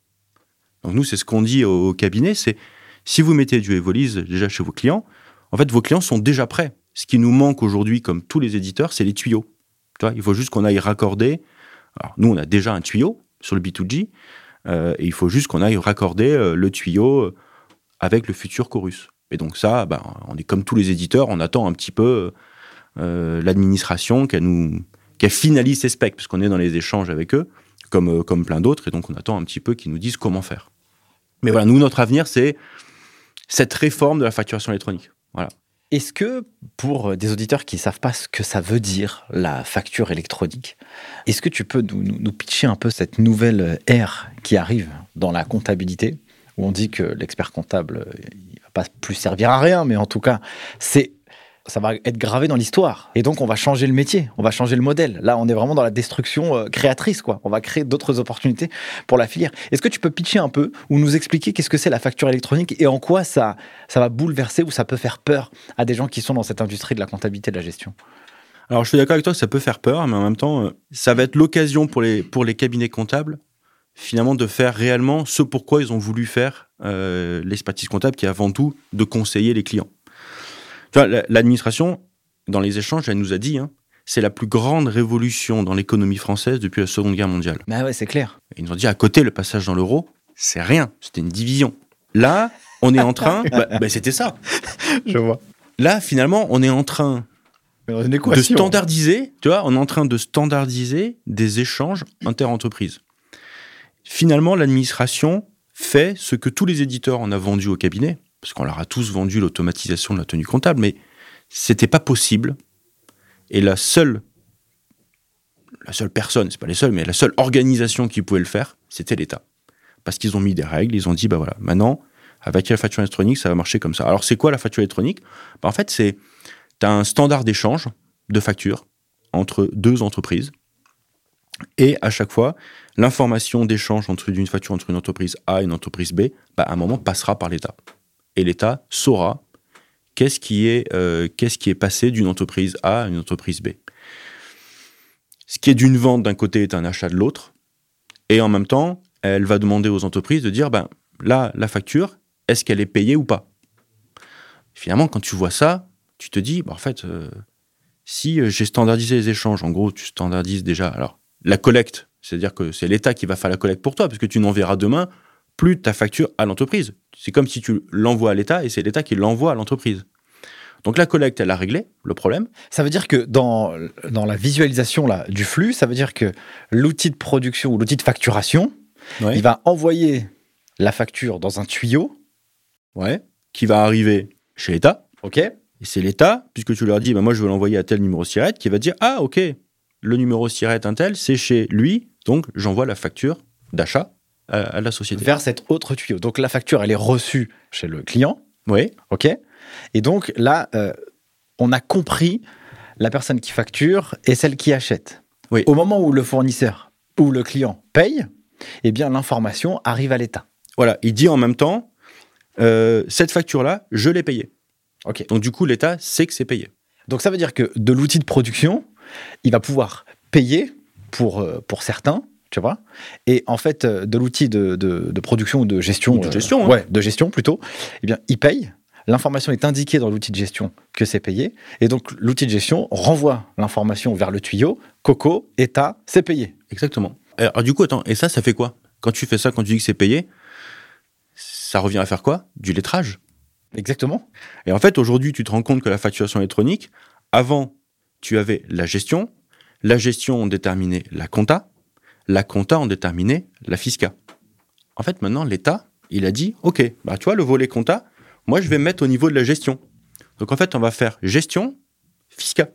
Donc nous, c'est ce qu'on dit au, cabinet, c'est si vous mettez du Evolise déjà chez vos clients, en fait, vos clients sont déjà prêts. Ce qui nous manque aujourd'hui, comme tous les éditeurs, c'est les tuyaux. Tu vois, il faut juste qu'on aille raccorder. Alors, nous, on a déjà un tuyau sur le B2G, euh, et il faut juste qu'on aille raccorder euh, le tuyau euh, avec le futur chorus. Et donc ça, ben, on est comme tous les éditeurs, on attend un petit peu l'administration qu'elle nous, finalise ses specs, puisqu'on est dans les échanges avec eux, comme, comme plein d'autres, et donc on attend un petit peu qu'ils nous disent comment faire. Mais voilà, nous, notre avenir, c'est cette réforme de la facturation électronique. Voilà. Est-ce que pour des auditeurs qui ne savent pas ce que ça veut dire, la facture électronique, est-ce que tu peux nous, nous, pitcher un peu cette nouvelle ère qui arrive dans la comptabilité, où on dit que l'expert comptable, euh, il va pas plus servir à rien, mais en tout cas, c'est ça va être gravé dans l'histoire. Et donc, on va changer le métier, on va changer le modèle. Là, on est vraiment dans la destruction euh, créatrice, quoi. On va créer d'autres opportunités pour la filière. Est-ce que tu peux pitcher un peu ou nous expliquer qu'est-ce que c'est la facture électronique et en quoi ça, ça va bouleverser ou ça peut faire peur à des gens qui sont dans cette industrie de la comptabilité et de la gestion? Alors, je suis d'accord avec toi que ça peut faire peur, mais en même temps, euh, ça va être l'occasion pour les, pour les cabinets comptables, finalement, de faire réellement ce pourquoi ils ont voulu faire euh, l'expertise comptable, qui est avant tout de conseiller les clients. L'administration, dans les échanges, elle nous a dit, hein, c'est la plus grande révolution dans l'économie française depuis la Seconde Guerre mondiale. Bah ouais, c'est clair. ils nous ont dit, à côté, le passage dans l'euro, c'est rien, c'était une division. Là, on est en train, bah, bah, c'était ça. Je vois. Là, finalement, on est en train de standardiser, tu vois, on est en train de standardiser des échanges inter-entreprises. Finalement, l'administration fait ce que tous les éditeurs en ont vendu au cabinet, parce qu'on leur a tous vendu l'automatisation de la tenue comptable, mais c'était pas possible. Et la seule, la seule personne, c'est pas les seuls, mais la seule organisation qui pouvait le faire, c'était l'État. Parce qu'ils ont mis des règles, ils ont dit, bah voilà, maintenant, avec la facture électronique, ça va marcher comme ça. Alors, c'est quoi la facture électronique? Bah, En fait, c'est tu as un standard d'échange de factures entre deux entreprises. Et à chaque fois, l'information d'échange entre une facture entre une entreprise A et une entreprise B, bah, à un moment, passera par l'État. Et l'État saura qu'est-ce qui, est, euh, qu'est-ce qui est passé d'une entreprise A à une entreprise B. Ce qui est d'une vente d'un côté est un achat de l'autre. Et en même temps, elle va demander aux entreprises de dire, ben, là, la facture, est-ce qu'elle est payée ou pas? Finalement, quand tu vois ça, tu te dis, bah, en fait, euh, si euh, j'ai standardisé les échanges, en gros, tu standardises déjà. Alors, la collecte, c'est-à-dire que c'est l'État qui va faire la collecte pour toi, parce que tu n'enverras demain plus ta facture à l'entreprise. C'est comme si tu l'envoies à l'État et c'est l'État qui l'envoie à l'entreprise. Donc la collecte, elle a réglé le problème. Ça veut dire que dans, dans la visualisation là, du flux, ça veut dire que l'outil de production ou l'outil de facturation, il va envoyer la facture dans un tuyau. Ouais. Qui va arriver chez l'État. OK. Et c'est l'État, puisque tu leur dis, bah, moi je veux l'envoyer à tel numéro SIRET, qui va dire, ah ok, le numéro SIRET un tel, c'est chez lui, donc j'envoie la facture d'achat à, la société. Vers cet autre tuyau. Donc la facture, elle est reçue chez le client. Oui. Ok. Et donc là, euh, on a compris la personne qui facture et celle qui achète. Oui. Au moment où le fournisseur ou le client paye, eh bien l'information arrive à l'État. Voilà, il dit en même temps, euh, cette facture-là, je l'ai payée. Donc du coup, l'État sait que c'est payé. Donc ça veut dire que de l'outil de production, il va pouvoir payer pour, euh, pour certains, tu vois. Et en fait, euh, de l'outil de, de, production ou de gestion, de gestion, euh, ouais, de gestion plutôt, eh bien, il paye. L'information est indiquée dans l'outil de gestion que c'est payé, et donc l'outil de gestion renvoie l'information vers le tuyau. Coco, État, c'est payé. Exactement. Alors du coup, attends, et ça, ça fait quoi? Quand tu fais ça, quand tu dis que c'est payé, ça revient à faire quoi? Du lettrage. Exactement. Et en fait, aujourd'hui, tu te rends compte que la facturation électronique, avant, tu avais la gestion, la gestion déterminait la compta, la compta en déterminait la fisca. En fait, maintenant, l'État, il a dit, OK, bah, tu vois, le volet compta, moi, je vais mettre au niveau de la gestion. Donc, en fait, on va faire gestion, fisca.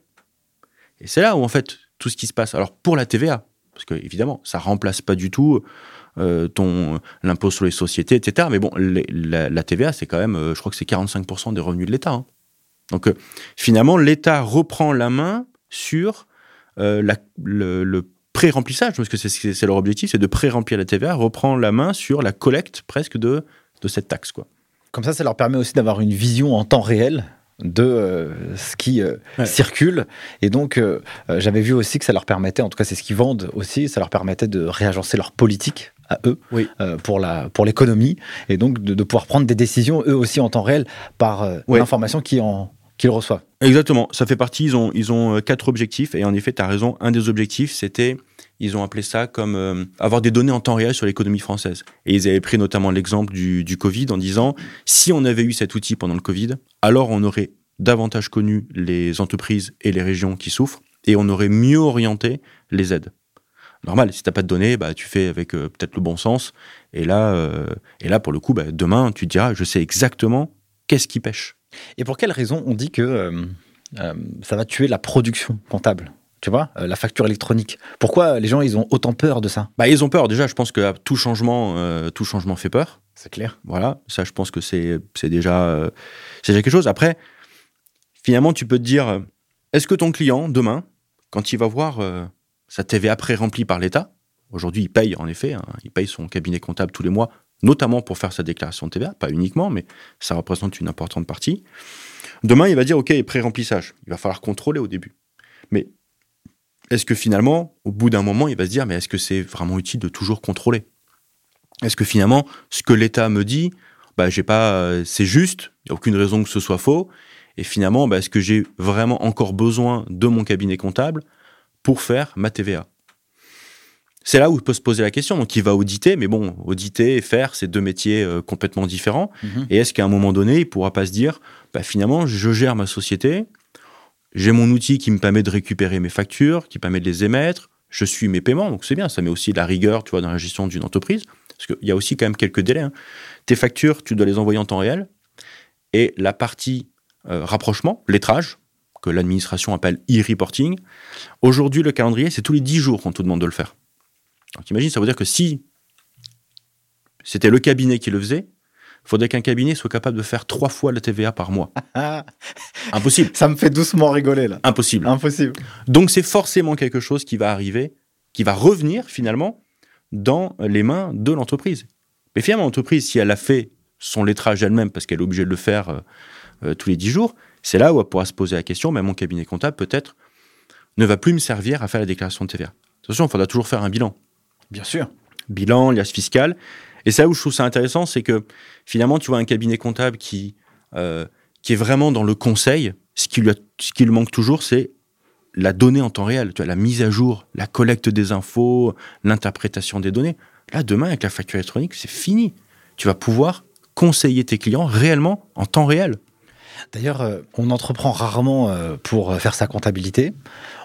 Et c'est là où, en fait, tout ce qui se passe. Alors, pour la TVA, parce que, évidemment, ça remplace pas du tout euh, ton l'impôt sur les sociétés, etc. Mais bon, la, TVA, c'est quand même, euh, je crois que c'est 45% des revenus de l'État. Hein. Donc euh, finalement, l'État reprend la main sur le, pré-remplissage, parce que c'est leur objectif, c'est de pré-remplir la TVA, reprend la main sur la collecte presque de, de cette taxe. Quoi. Comme ça, ça leur permet aussi d'avoir une vision en temps réel de ce qui circule. Et donc, j'avais vu aussi que ça leur permettait, en tout cas c'est ce qu'ils vendent aussi, ça leur permettait de réagencer leur politique à eux euh, pour la pour l'économie et donc de, pouvoir prendre des décisions eux aussi en temps réel par euh, l'information qu'ils reçoivent. Exactement, ça fait partie. Ils ont ils ont euh, quatre objectifs et en effet, tu as raison. Un des objectifs, c'était ils ont appelé ça comme avoir des données en temps réel sur l'économie française. Et ils avaient pris notamment l'exemple du, du Covid en disant si on avait eu cet outil pendant le Covid, alors on aurait davantage connu les entreprises et les régions qui souffrent et on aurait mieux orienté les aides normal. Si t'as pas de données, bah, tu fais avec euh, peut-être le bon sens. Et là, euh, et là pour le coup, bah, demain, tu te diras, je sais exactement qu'est-ce qui pêche. Et pour quelle raison on dit que euh, ça va tuer la production comptable tu vois, euh, la facture électronique? Pourquoi les gens, ils ont autant peur de ça? Bah, ils ont peur. Déjà, je pense que tout changement, euh, tout changement fait peur. C'est clair. Voilà, ça, je pense que c'est déjà, euh, c'est déjà quelque chose. Après, finalement, tu peux te dire, euh, est-ce que ton client, demain, quand il va voir euh, sa TVA pré-remplie par l'État, aujourd'hui, il paye, en effet, hein, il paye son cabinet comptable tous les mois, notamment pour faire sa déclaration de TVA, pas uniquement, mais ça représente une importante partie. Demain, il va dire, OK, pré-remplissage. Il va falloir contrôler au début. Mais est-ce que finalement, au bout d'un moment, il va se dire, mais est-ce que c'est vraiment utile de toujours contrôler? Est-ce que finalement, ce que l'État me dit, bah, j'ai pas, euh, c'est juste, il n'y a aucune raison que ce soit faux. Et finalement, bah, est-ce que j'ai vraiment encore besoin de mon cabinet comptable pour faire ma TVA C'est là où peut se poser la question. Donc, il va auditer, mais bon, auditer et faire, c'est deux métiers euh, complètement différents. Et est-ce qu'à un moment donné, il pourra pas se dire, bah, finalement, je gère ma société, j'ai mon outil qui me permet de récupérer mes factures, qui permet de les émettre, je suis mes paiements, donc c'est bien, ça met aussi de la rigueur, tu vois, dans la gestion d'une entreprise, parce qu'il y a aussi quand même quelques délais. hein. Tes factures, tu dois les envoyer en temps réel, et la partie euh, rapprochement, lettrage, que l'administration appelle e-reporting, aujourd'hui, le calendrier, c'est tous les 10 jours qu'on te demande de le faire. Donc imagine, ça veut dire que si c'était le cabinet qui le faisait, il faudrait qu'un cabinet soit capable de faire trois fois la TVA par mois. Impossible. ça me fait doucement rigoler là. Impossible. Impossible. Donc c'est forcément quelque chose qui va arriver, qui va revenir finalement dans les mains de l'entreprise. Mais finalement, l'entreprise, si elle a fait son lettrage elle-même, parce qu'elle est obligée de le faire euh, euh, tous les 10 jours, c'est là où elle pourra se poser la question, mais mon cabinet comptable peut-être ne va plus me servir à faire la déclaration de TVA. Attention, il faudra toujours faire un bilan. Bien sûr. Bilan, liasse fiscale. Et c'est là où je trouve ça intéressant, c'est que finalement, tu vois un cabinet comptable qui, euh, qui est vraiment dans le conseil. Ce qui lui, a- ce qui lui manque toujours, c'est la donnée en temps réel, tu vois, la mise à jour, la collecte des infos, l'interprétation des données. Là, demain, avec la facture électronique, c'est fini. Tu vas pouvoir conseiller tes clients réellement en temps réel. D'ailleurs, euh, on entreprend rarement euh, pour faire sa comptabilité.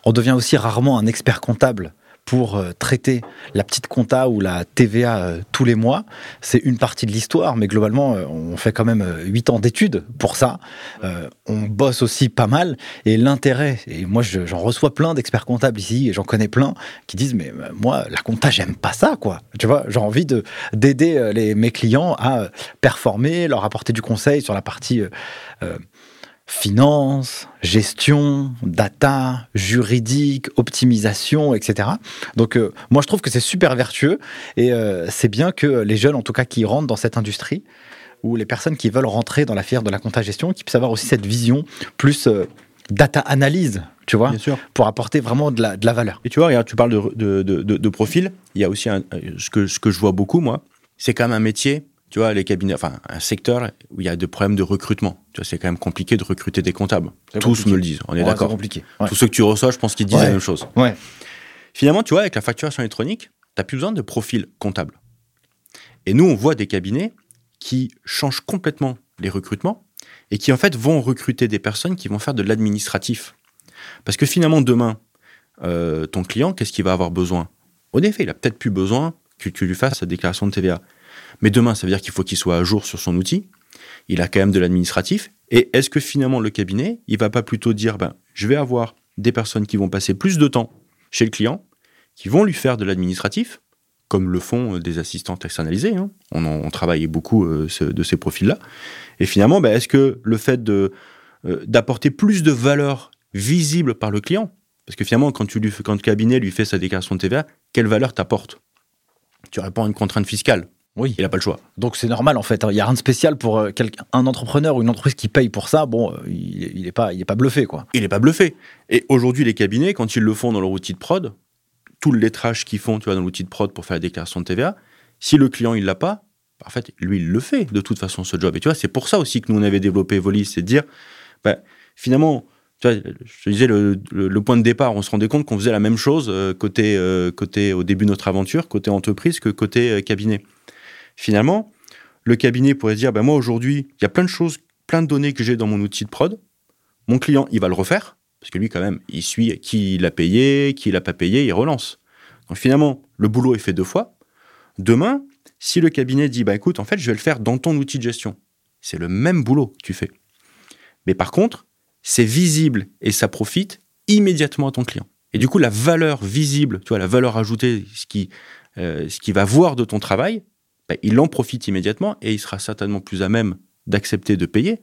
On devient aussi rarement un expert comptable pour euh, traiter la petite compta ou la TVA euh, tous les mois. C'est une partie de l'histoire, mais globalement, euh, on fait quand même euh, huit ans d'études pour ça. On bosse aussi pas mal. Et l'intérêt, et moi je- j'en reçois plein d'experts comptables ici, et j'en connais plein, qui disent, mais moi, la compta, j'aime pas ça, quoi. Tu vois, j'ai envie de- d'aider mes clients à performer, leur apporter du conseil sur la partie... finance, gestion, data, juridique, optimisation, etc. Donc euh, moi je trouve que c'est super vertueux et euh, c'est bien que les jeunes en tout cas qui rentrent dans cette industrie ou les personnes qui veulent rentrer dans la filière de la compta gestion qui puissent avoir aussi cette vision plus euh, data analyse, tu vois, sûr. pour apporter vraiment de la, de la valeur. Et tu vois, regarde, tu parles de, de, de- profil. Il y a aussi un, ce, que, ce que je vois beaucoup, moi, c'est quand même un métier, tu vois, les cabinets, enfin, un secteur où il y a des problèmes de recrutement. Tu vois, c'est quand même compliqué de recruter des comptables. Tous compliqué. me le disent, on est Ouais, d'accord. C'est compliqué. Ouais. Tous ceux que tu reçois, je pense qu'ils disent Ouais. la même chose. Ouais. Finalement, tu vois, avec la facturation électronique, tu n'as plus besoin de profil comptable. Et nous, on voit des cabinets qui changent complètement les recrutements et qui, en fait, vont recruter des personnes qui vont faire de l'administratif. Parce que finalement, demain, euh, ton client, qu'est-ce qu'il va avoir besoin? En effet, il a peut-être plus besoin que tu lui fasses sa déclaration de TVA. Mais demain, ça veut dire qu'il faut qu'il soit à jour sur son outil. Il a quand même de l'administratif. Et est-ce que finalement, le cabinet, il va pas plutôt dire, ben, je vais avoir des personnes qui vont passer plus de temps chez le client, qui vont lui faire de l'administratif, comme le font euh, des assistantes externalisées. hein. On, en- on travaille beaucoup euh, de ces profils-là. Et finalement, ben, est-ce que le fait euh, d'apporter plus de valeur visible par le client, parce que finalement, quand, tu quand le cabinet lui fait sa déclaration de TVA, quelle valeur t'apporte? Tu réponds à une contrainte fiscale. Oui. Il n'a pas le choix. Donc c'est normal en fait. hein. Il n'y a rien de spécial pour euh, un entrepreneur ou une entreprise qui paye pour ça. Bon, euh, il il est pas, il est pas bluffé quoi. Il n'est pas bluffé. Et aujourd'hui, les cabinets, quand ils le font dans leur outil de prod, tout le lettrage qu'ils font tu vois, dans l'outil de prod pour faire la déclaration de TVA, si le client il l'a pas, en fait, lui, il le fait de toute façon, ce job. Et tu vois, c'est pour ça aussi que nous, on avait développé Volis, c'est de dire, bah, finalement, tu vois, je te disais, le, le- le point de départ, on se rendait compte qu'on faisait la même chose euh, côté, euh, côté, au début de notre aventure, côté entreprise, que côté euh, cabinet. Finalement, le cabinet pourrait dire, bah, moi, aujourd'hui, il y a plein de choses, plein de données que j'ai dans mon outil de prod. Mon client, il va le refaire, parce que lui, quand même, il suit qui l'a payé, qui l'a pas payé, il relance. Donc finalement, le boulot est fait deux fois. Demain, si le cabinet dit, bah écoute, en fait, je vais le faire dans ton outil de gestion, c'est le même boulot que tu fais. Mais par contre, c'est visible et ça profite immédiatement à ton client. Et du coup, la valeur visible, tu vois, la valeur ajoutée, ce qui, euh, ce qui va voir de ton travail, bah, il en profite immédiatement et il sera certainement plus à même d'accepter de payer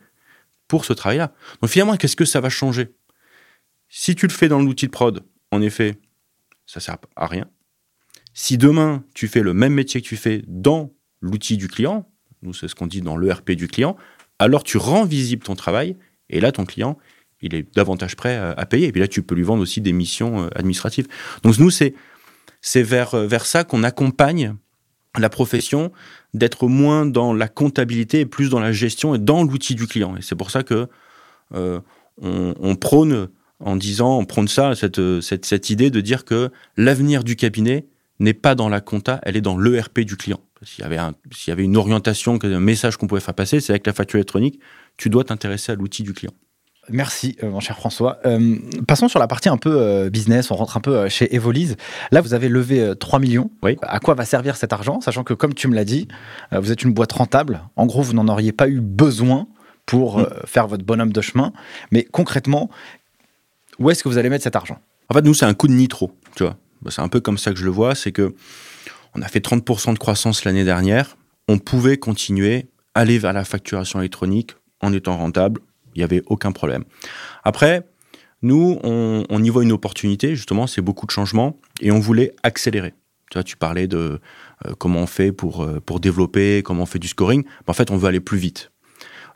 pour ce travail-là. Donc finalement, qu'est-ce que ça va changer? Si tu le fais dans l'outil de prod, en effet, ça sert à rien. Si demain, tu fais le même métier que tu fais dans l'outil du client, nous c'est ce qu'on dit dans l'ERP du client, alors tu rends visible ton travail et là, ton client, il est davantage prêt à, payer. Et puis là, tu peux lui vendre aussi des missions euh, administratives. Donc nous, c'est c'est vers, euh, vers ça qu'on accompagne la profession d'être moins dans la comptabilité et plus dans la gestion et dans l'outil du client. Et c'est pour ça que euh, on, prône en disant, on prône ça, cette, cette, cette idée de dire que l'avenir du cabinet n'est pas dans la compta, elle est dans l'ERP du client. S'il y avait, s'il y avait une orientation, un message qu'on pouvait faire passer, c'est avec la facture électronique, tu dois t'intéresser à l'outil du client. Merci, euh, mon cher François. Euh, passons sur la partie un peu euh, business. On rentre un peu chez Evolise. Là, vous avez levé 3 millions. Oui. À quoi va servir cet argent? Sachant que, comme tu me l'as dit, vous êtes une boîte rentable. En gros, vous n'en auriez pas eu besoin pour mm. faire votre bonhomme de chemin. Mais concrètement, où est-ce que vous allez mettre cet argent? En fait, nous, c'est un coup de nitro. Tu vois, bah, c'est un peu comme ça que je le vois. C'est que on a fait 30% de croissance l'année dernière. On pouvait continuer, aller vers la facturation électronique en étant rentable il n'y avait aucun problème. Après, nous, on, y voit une opportunité, justement, c'est beaucoup de changements, et on voulait accélérer. Tu vois, tu parlais de euh, comment on fait pour, euh, pour développer, comment on fait du scoring. En fait, on veut aller plus vite.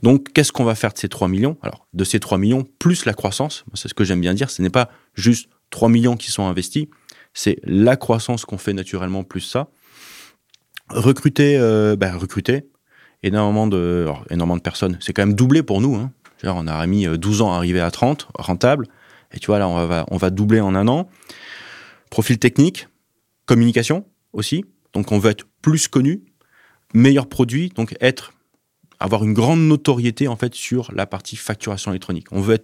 Donc, qu'est-ce qu'on va faire de ces 3 millions? Alors, de ces 3 millions, plus la croissance, c'est ce que j'aime bien dire, ce n'est pas juste 3 millions qui sont investis, c'est la croissance qu'on fait naturellement plus ça. Recruter, euh, ben, recruter énormément de, énormément de personnes. C'est quand même doublé pour nous. Hein on a mis 12 euh, ans à arriver à 30, rentable. Et tu vois, là, on va, doubler en un an. Profil technique, communication aussi. Donc, on veut être plus connu, meilleur produit, donc être, avoir une grande notoriété, en fait, sur la partie facturation électronique. On veut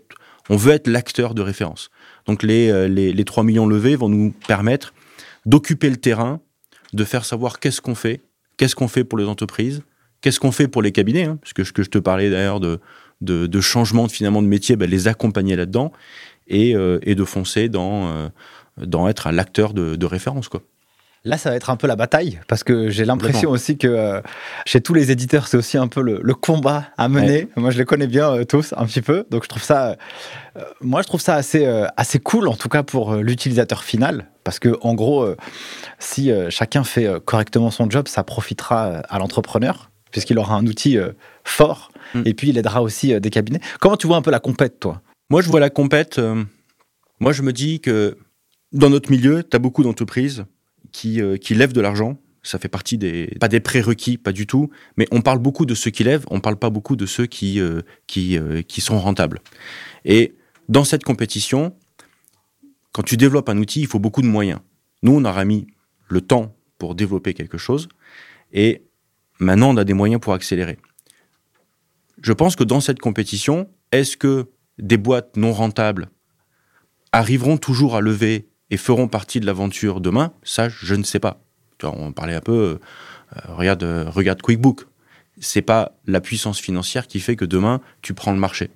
être, l'acteur de référence. Donc, les, euh, les, les 3 millions levés vont nous permettre d'occuper le terrain, de faire savoir qu'est-ce qu'on fait, qu'est-ce qu'on fait pour les entreprises, qu'est-ce qu'on fait pour les cabinets, hein, parce que je te parlais d'ailleurs de, de, changement de, finalement de métier, ben, les accompagner là-dedans et, euh, de foncer dans, euh, dans être l'acteur de, de référence. Quoi. Là, ça va être un peu la bataille, parce que j'ai l'impression aussi que euh, chez tous les éditeurs, c'est aussi un peu le, combat à mener. Moi, je les connais bien tous, un petit peu. Donc, je trouve ça, moi, je trouve ça assez, assez cool, en tout cas pour l'utilisateur final, parce que, en gros, si chacun fait correctement son job, ça profitera à l'entrepreneur, puisqu'il aura un outil fort Mm. Et puis, il aidera aussi euh, des cabinets. Comment tu vois un peu la compète, toi? Moi, je vois la compète. Euh, moi, je me dis que dans notre milieu, tu as beaucoup d'entreprises qui, euh, qui lèvent de l'argent. Ça fait partie des. Pas des prérequis, pas du tout. Mais on parle beaucoup de ceux qui lèvent, on parle pas beaucoup de ceux qui, qui, qui sont rentables. Et dans cette compétition, quand tu développes un outil, il faut beaucoup de moyens. Nous, on aura mis le temps pour développer quelque chose. Et maintenant, on a des moyens pour accélérer je pense que dans cette compétition, est-ce que des boîtes non rentables arriveront toujours à lever et feront partie de l'aventure demain? Ça, je ne sais pas. On parlait un peu, euh, regarde, euh, regarde QuickBook. C'est pas la puissance financière qui fait que demain tu prends le marché.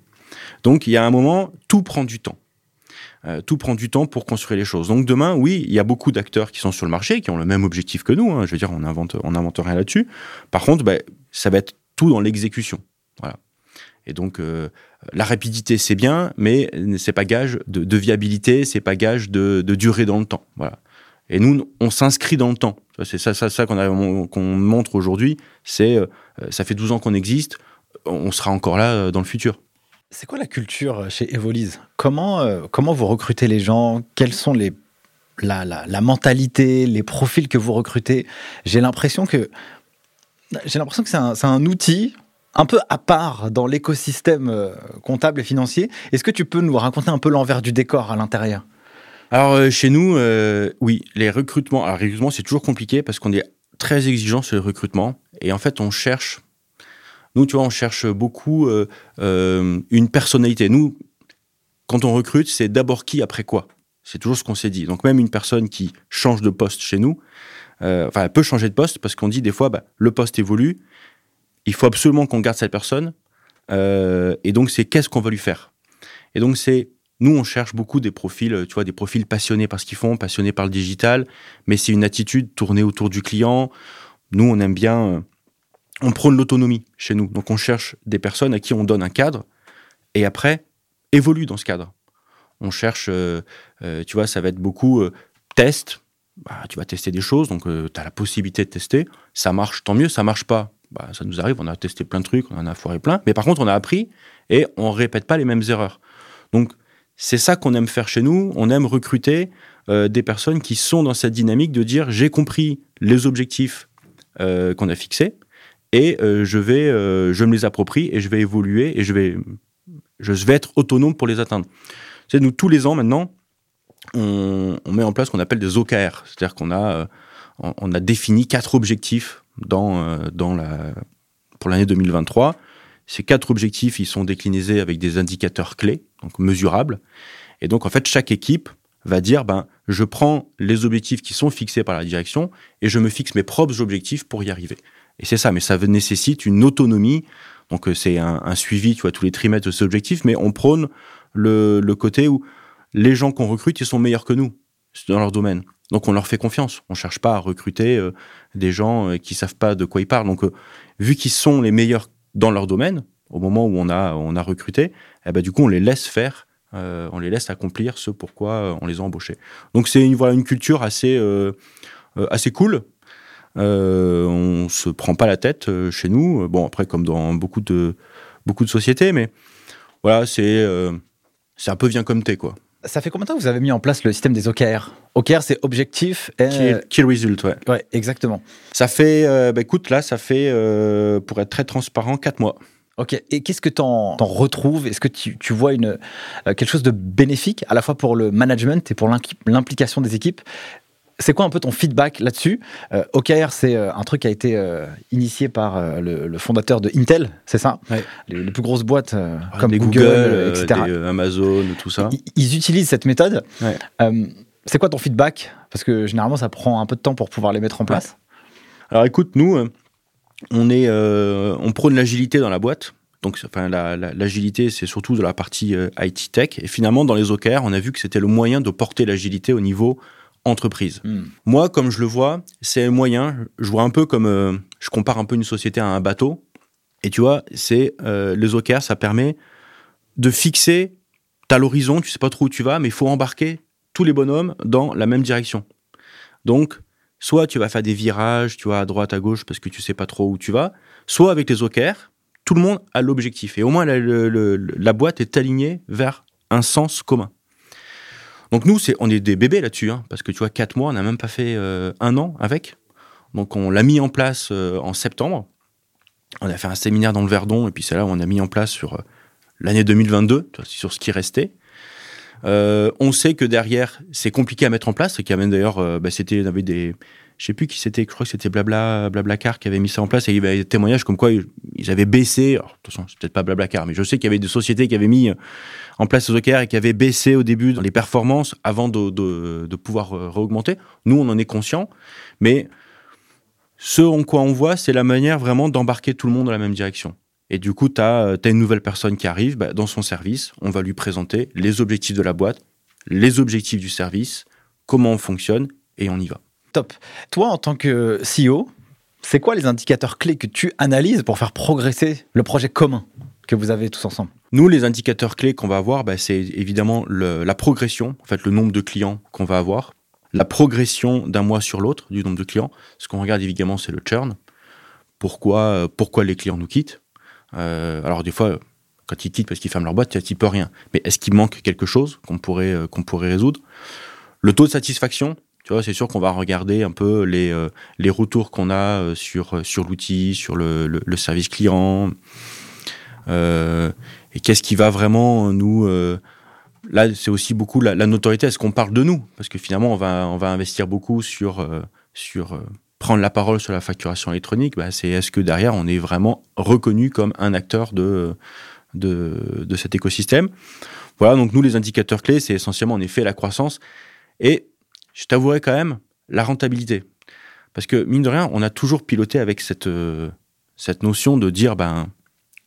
Donc il y a un moment, tout prend du temps. Euh, tout prend du temps pour construire les choses. Donc demain, oui, il y a beaucoup d'acteurs qui sont sur le marché, qui ont le même objectif que nous. Hein. Je veux dire, on invente, on invente rien là-dessus. Par contre, ben, ça va être tout dans l'exécution. Voilà. Et donc, euh, la rapidité, c'est bien, mais c'est pas gage de, de viabilité, c'est pas gage de, de, durée dans le temps. Voilà. Et nous, on s'inscrit dans le temps. C'est ça, ça, ça qu'on qu'on montre aujourd'hui. C'est, euh, ça fait 12 ans qu'on existe, on sera encore là euh, dans le futur. C'est quoi la culture chez Evolise? Comment, comment vous recrutez les gens? Quelles sont les, la, la, la mentalité, les profils que vous recrutez? J'ai l'impression que j'ai l'impression que c'est un, un, outil un peu à part dans l'écosystème euh, comptable et financier. Est-ce que tu peux nous raconter un peu l'envers du décor à l'intérieur? Alors, euh, chez nous, euh, oui, les recrutements. Alors, recrutement, c'est toujours compliqué parce qu'on est très exigeant sur le recrutement. Et en fait, on cherche. Nous, tu vois, on cherche beaucoup une personnalité. Nous, quand on recrute, c'est d'abord qui après quoi. C'est toujours ce qu'on s'est dit. Donc, même une personne qui change de poste chez nous, enfin, elle peut changer de poste parce qu'on dit des fois, bah, le poste évolue il faut absolument qu'on garde cette personne. Euh, et donc, c'est qu'est-ce qu'on va lui faire Et donc, c'est nous, on cherche beaucoup des profils, tu vois, des profils passionnés par ce qu'ils font, passionnés par le digital, mais c'est une attitude tournée autour du client. Nous, on aime bien, euh, on prône l'autonomie chez nous. Donc, on cherche des personnes à qui on donne un cadre et après, évolue dans ce cadre. On cherche, euh, euh, tu vois, ça va être beaucoup test. Bah, tu vas tester des choses, donc tu as la possibilité de tester. Ça marche, tant mieux. Ça marche pas, bah, ça nous arrive. On a testé plein de trucs, on en a foiré plein. Mais par contre, on a appris et on répète pas les mêmes erreurs. Donc, c'est ça qu'on aime faire chez nous. On aime recruter euh, des personnes qui sont dans cette dynamique de dire j'ai compris les objectifs euh, qu'on a fixés et euh, je vais, je me les approprie et je vais évoluer et je vais, je vais être autonome pour les atteindre. C'est nous tous les ans maintenant, on, met en place ce qu'on appelle des OKR, c'est-à-dire qu'on a, on a défini quatre objectifs dans, dans la, pour l'année 2023 ces quatre objectifs, ils sont déclinés avec des indicateurs clés, donc mesurables. Et donc, en fait, chaque équipe va dire, ben, je prends les objectifs qui sont fixés par la direction et je me fixe mes propres objectifs pour y arriver. Et c'est ça, mais ça nécessite une autonomie. Donc, euh, c'est un, suivi, tu vois, tous les trimestres de ces objectifs, mais on prône le, côté où les gens qu'on recrute, ils sont meilleurs que nous dans leur domaine. Donc, on leur fait confiance. On cherche pas à recruter euh, des gens euh, qui savent pas de quoi ils parlent. Donc, vu qu'ils sont les meilleurs dans leur domaine, au moment où on a, on a recruté, eh ben, du coup, on les laisse faire, euh, on les laisse accomplir ce pourquoi euh, on les a embauchés. Donc, c'est une, voilà, une culture assez, euh, assez cool. Euh, on se prend pas la tête chez nous. Bon, après, comme dans beaucoup de, beaucoup de sociétés, mais voilà, c'est c'est un peu bien comme t'es, quoi. Ça fait combien de temps que vous avez mis en place le système des OKR OKR, c'est objectif et... Kill, result, ouais. Ouais, exactement. Ça fait, euh, bah, écoute, là, ça fait, euh, pour être très transparent, 4 mois. Ok, et qu'est-ce que tu en, retrouves? Est-ce que tu, vois une, euh, quelque chose de bénéfique, à la fois pour le management et pour l'implication des équipes? C'est quoi un peu ton feedback là-dessus? Euh, OKR, c'est euh, un truc qui a été euh, initié par le, fondateur de Intel, c'est ça? Les, plus grosses boîtes comme Google, etc. Amazon, tout ça. Ils, utilisent cette méthode. c'est quoi ton feedback? Parce que généralement, ça prend un peu de temps pour pouvoir les mettre en place. Alors écoute, nous, on, est, on prône l'agilité dans la boîte. Donc, enfin, l'agilité, c'est surtout de la partie IT tech. Et finalement, dans les OKR, on a vu que c'était le moyen de porter l'agilité au niveau entreprise. Hmm. Moi, comme je le vois, c'est un moyen. Je vois un peu comme, euh, je compare un peu une société à un bateau. Et tu vois, c'est euh, les OKR, ça permet de fixer. T'as l'horizon, tu sais pas trop où tu vas, mais il faut embarquer tous les bonhommes dans la même direction. Donc, soit tu vas faire des virages, tu vois, à droite, à gauche, parce que tu sais pas trop où tu vas, soit avec les OKR, tout le monde a l'objectif. Et au moins, la boîte est alignée vers un sens commun. Donc nous, on est des bébés là-dessus, hein, parce que tu vois, quatre mois, on n'a même pas fait euh, un an avec. Donc on l'a mis en place euh, en septembre. On a fait un séminaire dans le Verdon, et puis c'est là où on a mis en place sur euh, l'année 2022, sur ce qui restait. on sait que derrière, c'est compliqué à mettre en place, et qu'il y a d'ailleurs, bah, c'était, y avait des, je sais plus qui c'était, je crois que c'était Blabla, Blablacar qui avait mis ça en place et il y avait des témoignages comme quoi ils avaient baissé, alors, attention, c'est peut-être pas Blablacar, mais je sais qu'il y avait des sociétés qui avaient mis en place ce OKR et qui avaient baissé au début les performances avant de, de, de pouvoir euh, réaugmenter. Nous, on en est conscient, mais ce en quoi on voit, c'est la manière vraiment d'embarquer tout le monde dans la même direction. Et du coup, tu as, as, une nouvelle personne qui arrive, bah, dans son service, on va lui présenter les objectifs de la boîte, les objectifs du service, comment on fonctionne, et on y va. Top. Toi, en tant que CEO, c'est quoi les indicateurs clés que tu analyses pour faire progresser le projet commun que vous avez tous ensemble? Nous, les indicateurs clés qu'on va avoir, bah, c'est évidemment la progression, en fait, le nombre de clients qu'on va avoir, la progression d'un mois sur l'autre du nombre de clients. Ce qu'on regarde évidemment, c'est le churn. Pourquoi, euh, pourquoi les clients nous quittent? Euh, Alors des fois, quand ils quittent parce qu'ils ferment leur boîte, il n'y a rien. Mais est-ce qu'il manque quelque chose qu'on pourrait, euh, qu'on pourrait résoudre? Le taux de satisfaction, tu vois, c'est sûr qu'on va regarder un peu les, euh, les retours qu'on a euh, sur, euh, sur l'outil, sur le, le, service client. Euh, et qu'est-ce qui va vraiment nous. là, c'est aussi beaucoup la, notoriété. Est-ce qu'on parle de nous? Parce que finalement, on va, on va investir beaucoup sur, sur prendre la parole sur la facturation électronique. Bah, c'est est-ce que derrière, on est vraiment reconnu comme un acteur de, de, de cet écosystème? Voilà, donc nous, les indicateurs clés, c'est essentiellement en effet la croissance. Et je t'avouerai quand même la rentabilité. Parce que, mine de rien, on a toujours piloté avec cette, euh, cette notion de dire, ben,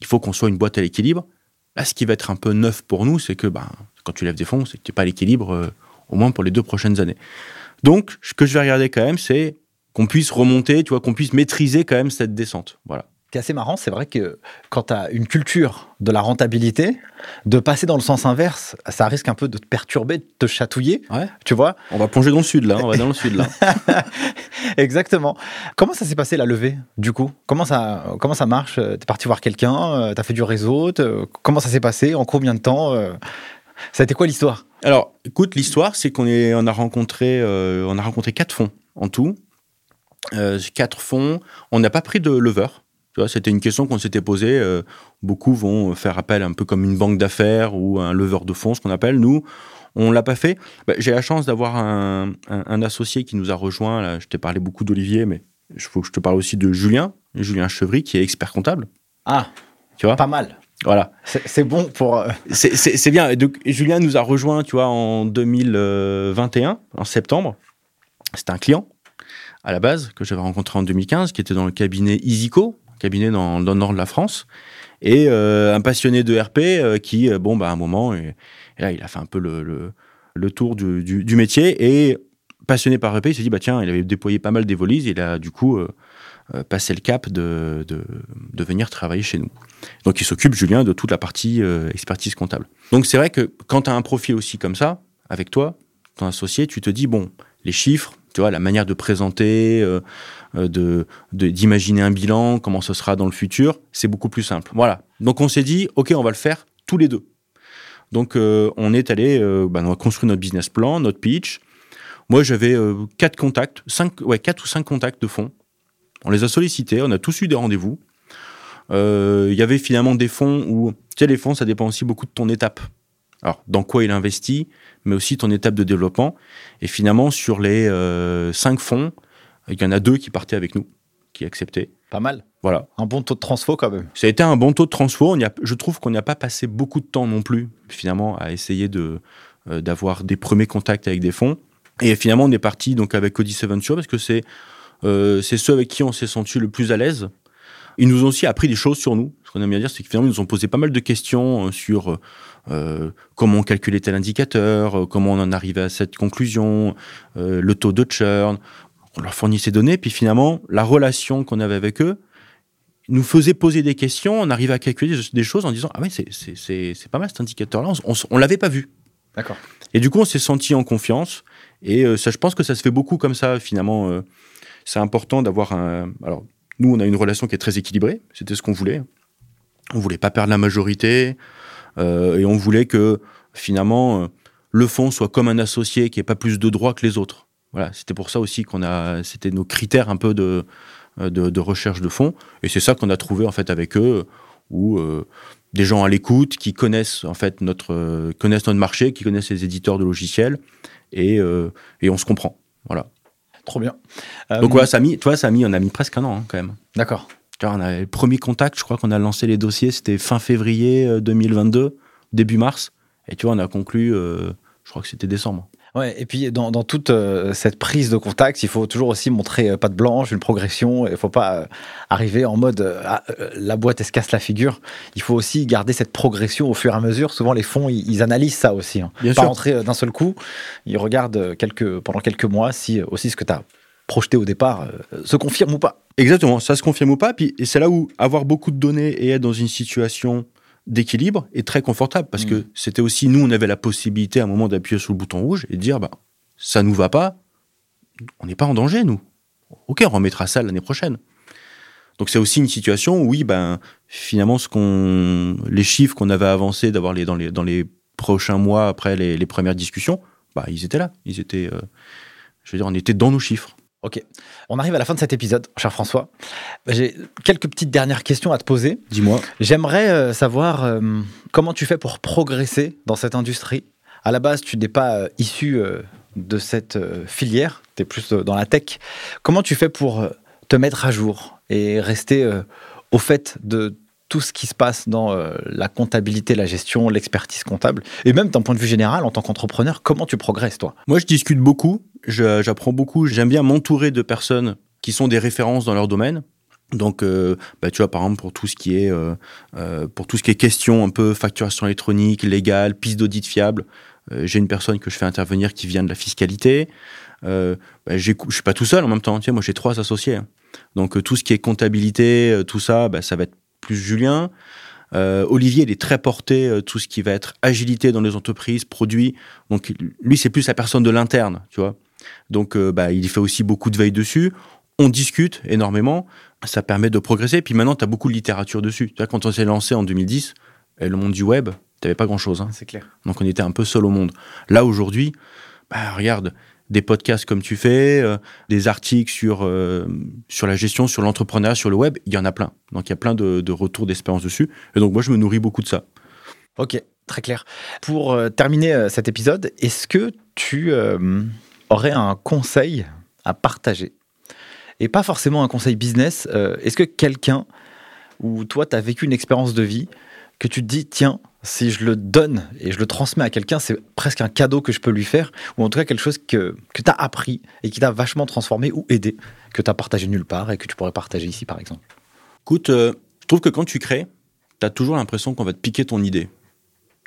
il faut qu'on soit une boîte à l'équilibre, Là, ce qui va être un peu neuf pour nous, c'est que ben, quand tu lèves des fonds, c'est que tu n'es pas à l'équilibre, euh, au moins pour les deux prochaines années. Donc, ce que je vais regarder quand même, c'est qu'on puisse remonter, tu vois, qu'on puisse maîtriser quand même cette descente. Voilà qui est assez marrant, c'est vrai que quand tu as une culture de la rentabilité, de passer dans le sens inverse, ça risque un peu de te perturber, de te chatouiller. Ouais. Tu vois On va plonger dans le sud là, on va dans le sud là. Exactement. Comment ça s'est passé la levée du coup? Comment ça comment ça marche? T'es parti voir quelqu'un, euh, t'as fait du réseau, comment ça s'est passé? En combien de temps euh, Ça a été quoi l'histoire? Alors, écoute, l'histoire, c'est qu'on est on a rencontré euh, on a rencontré quatre fonds en tout. quatre fonds. On n'a pas pris de lever c'était une question qu'on s'était posée. Euh, beaucoup vont faire appel un peu comme une banque d'affaires ou un leveur de fonds, ce qu'on appelle. Nous, on l'a pas fait. Bah, j'ai la chance d'avoir un, associé qui nous a rejoint. Là, je t'ai parlé beaucoup d'Olivier, mais il faut que je te parle aussi de Julien, Julien Chevry, qui est expert comptable. Ah, tu vois? Pas mal. Voilà. C'est bon pour. Euh, c'est bien. Et donc, Julien nous a rejoint, tu vois, en 2021, en septembre. C'était un client à la base que j'avais rencontré en 2015, qui était dans le cabinet Isico, cabinet dans, le nord de la France, et euh, un passionné de RP euh, qui, euh, bon, bah, à un moment, et, là, il a fait un peu le, le, tour du, du, métier, et passionné par RP, il s'est dit, bah tiens, il avait déployé pas mal d'évolises, il a du coup passé le cap de, de, de, venir travailler chez nous. Donc il s'occupe, Julien, de toute la partie expertise comptable. Donc c'est vrai que quand tu as un profil aussi comme ça, avec toi, ton associé, tu te dis, bon, les chiffres, tu vois, la manière de présenter, de d'imaginer un bilan, comment ce sera dans le futur, c'est beaucoup plus simple. Voilà. Donc on s'est dit, ok, on va le faire tous les deux. Donc euh, on est allé, bah, on a construit notre business plan, notre pitch. Moi j'avais quatre contacts, cinq, ouais, quatre ou cinq contacts de fonds. On les a sollicités, on a tous eu des rendez-vous. Il y avait finalement des fonds où, tu sais, les fonds, ça dépend aussi beaucoup de ton étape. Alors, dans quoi il investit, mais aussi ton étape de développement. Et finalement, sur les euh, cinq fonds, il y en a deux qui partaient avec nous, qui acceptaient. Pas mal. Voilà. Un bon taux de transfo quand même. Ça a été un bon taux de transfo. On a, je trouve qu'on n'a pas passé beaucoup de temps non plus, finalement, à essayer de, euh, d'avoir des premiers contacts avec des fonds. Et finalement, on est parti donc avec Odyssey Venture parce que c'est, euh, c'est ceux avec qui on s'est senti le plus à l'aise. Ils nous ont aussi appris des choses sur nous. Ce qu'on aime bien dire, c'est que finalement, ils nous ont posé pas mal de questions sur euh, comment on calculait tel indicateur, comment on en arrivait à cette conclusion, euh, le taux de churn. On leur fournit ces données, puis finalement, la relation qu'on avait avec eux nous faisait poser des questions, on arrivait à calculer des choses en disant Ah oui, c'est pas mal cet indicateur-là, on, on, l'avait pas vu. D'accord. Et du coup, on s'est senti en confiance, et ça, je pense que ça se fait beaucoup comme ça, finalement. c'est important d'avoir un. Alors, nous, on a une relation qui est très équilibrée, c'était ce qu'on voulait. On voulait pas perdre la majorité, euh, et on voulait que finalement euh, le fonds soit comme un associé qui ait pas plus de droits que les autres. Voilà, c'était pour ça aussi qu'on a, c'était nos critères un peu de, euh, de, recherche de fonds, et c'est ça qu'on a trouvé en fait avec eux, où des gens à l'écoute qui connaissent en fait notre connaissent notre marché, qui connaissent les éditeurs de logiciels, et, et on se comprend. Voilà. Trop bien. Donc voilà, ça a mis, toi, ça a mis, on a mis presque un an hein, quand même. D'accord. On a le premier contact, je crois qu'on a lancé les dossiers, c'était fin février 2022, euh, début mars. Et tu vois, on a conclu, euh, je crois que c'était décembre. Ouais, et puis dans, toute euh, cette prise de contact, il faut toujours aussi montrer pas de blanche, une progression. Il ne faut pas arriver en mode ah, la boîte elle se casse la figure. Il faut aussi garder cette progression au fur et à mesure. Souvent les fonds ils, analysent ça aussi. Hein. Bien pas sûr. rentrer d'un seul coup. Ils regardent quelques, pendant quelques mois si aussi ce que tu as projeté au départ se confirme ou pas. Exactement, ça se confirme ou pas. Puis, et c'est là où avoir beaucoup de données et être dans une situation d'équilibre est très confortable parce que mm. c'était aussi, nous, on avait la possibilité à un moment d'appuyer sur le bouton rouge et de dire, bah, ça nous va pas, on n'est pas en danger, nous. Ok, on remettra ça l'année prochaine. Donc c'est aussi une situation où, oui, ben, finalement, ce qu'on, les chiffres qu'on avait avancés d'avoir les, dans, les, dans les prochains mois après les, premières discussions, bah, ils étaient là. Ils étaient, euh, je veux dire, on était dans nos chiffres. Ok. On arrive à la fin de cet épisode, cher François. J'ai quelques petites dernières questions à te poser. Dis-moi. J'aimerais euh, savoir euh, comment tu fais pour progresser dans cette industrie? À la base, tu n'es pas euh, issu de cette filière, tu es plus dans la tech. Comment tu fais pour te mettre à jour et rester au fait de tout ce qui se passe dans la comptabilité, la gestion, l'expertise comptable, et même d'un point de vue général, en tant qu'entrepreneur, comment tu progresses, toi? Moi, je discute beaucoup j'apprends beaucoup. J'aime bien m'entourer de personnes qui sont des références dans leur domaine. Donc, euh, bah, tu vois, par exemple, pour tout ce qui est, euh, euh, pour tout ce qui est question un peu facturation électronique, légale, piste d'audit fiable, j'ai une personne que je fais intervenir qui vient de la fiscalité. Euh, bah, je suis pas tout seul en même temps. Tiens, moi, j'ai trois associés. Hein. Donc, tout ce qui est comptabilité, tout ça, bah, ça va être plus Julien. Olivier, il est très porté tout ce qui va être agilité dans les entreprises, produits. Donc, lui, c'est plus la personne de l'interne, tu vois. Donc, bah, il fait aussi beaucoup de veille dessus on discute énormément, ça permet de progresser. Puis maintenant, tu as beaucoup de littérature dessus. Tu vois, quand on s'est lancé en 2010, et le monde du web, tu n'avais pas grand-chose. Hein. C'est clair. Donc on était un peu seul au monde. Là, aujourd'hui, bah, regarde, des podcasts comme tu fais, euh, des articles sur, euh, sur la gestion, sur l'entrepreneuriat, sur le web, il y en a plein. Donc il y a plein de, retours d'expérience dessus. Et donc moi, je me nourris beaucoup de ça. Ok, très clair. Pour euh, terminer cet épisode, est-ce que tu aurais un conseil à partager? Et pas forcément un conseil business. Est-ce que quelqu'un ou toi, tu as vécu une expérience de vie que tu te dis, tiens, si je le donne et je le transmets à quelqu'un, c'est presque un cadeau que je peux lui faire, ou en tout cas quelque chose que, que tu as appris et qui t'a vachement transformé ou aidé, que tu as partagé nulle part et que tu pourrais partager ici, par exemple Écoute, euh, je trouve que quand tu crées, tu as toujours l'impression qu'on va te piquer ton idée,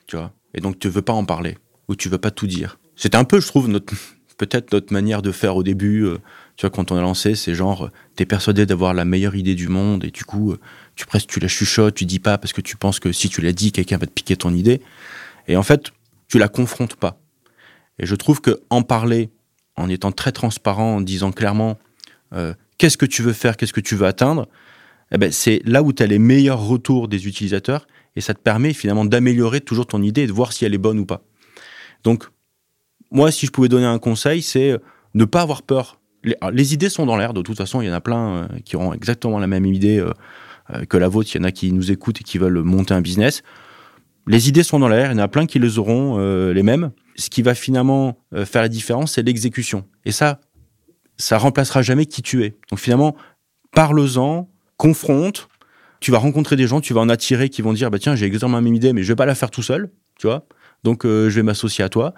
tu vois, et donc tu veux pas en parler, ou tu veux pas tout dire. C'était un peu, je trouve, notre, peut-être notre manière de faire au début. Euh, tu vois, quand on a lancé, c'est genre, euh, t'es persuadé d'avoir la meilleure idée du monde et du coup, tu presque tu la chuchotes, tu dis pas parce que tu penses que si tu l'as dit, quelqu'un va te piquer ton idée. Et en fait, tu la confrontes pas. Et je trouve que en parler, en étant très transparent, en disant clairement euh, qu'est-ce que tu veux faire, qu'est-ce que tu veux atteindre, eh ben, c'est là où tu as les meilleurs retours des utilisateurs et ça te permet finalement d'améliorer toujours ton idée et de voir si elle est bonne ou pas. Donc, moi, si je pouvais donner un conseil, c'est ne pas avoir peur les, idées sont dans l'air, de toute façon, il y en a plein euh, qui auront exactement la même idée euh, euh, que la vôtre, il y en a qui nous écoutent et qui veulent monter un business. Les idées sont dans l'air, il y en a plein qui les auront les mêmes. Ce qui va finalement faire la différence, c'est l'exécution. Et ça, ça remplacera jamais qui tu es. Donc finalement, parle-en, confronte, tu vas rencontrer des gens, tu vas en attirer qui vont dire bah tiens, j'ai exactement la même idée, mais je vais pas la faire tout seul, tu vois. Donc, euh, je vais m'associer à toi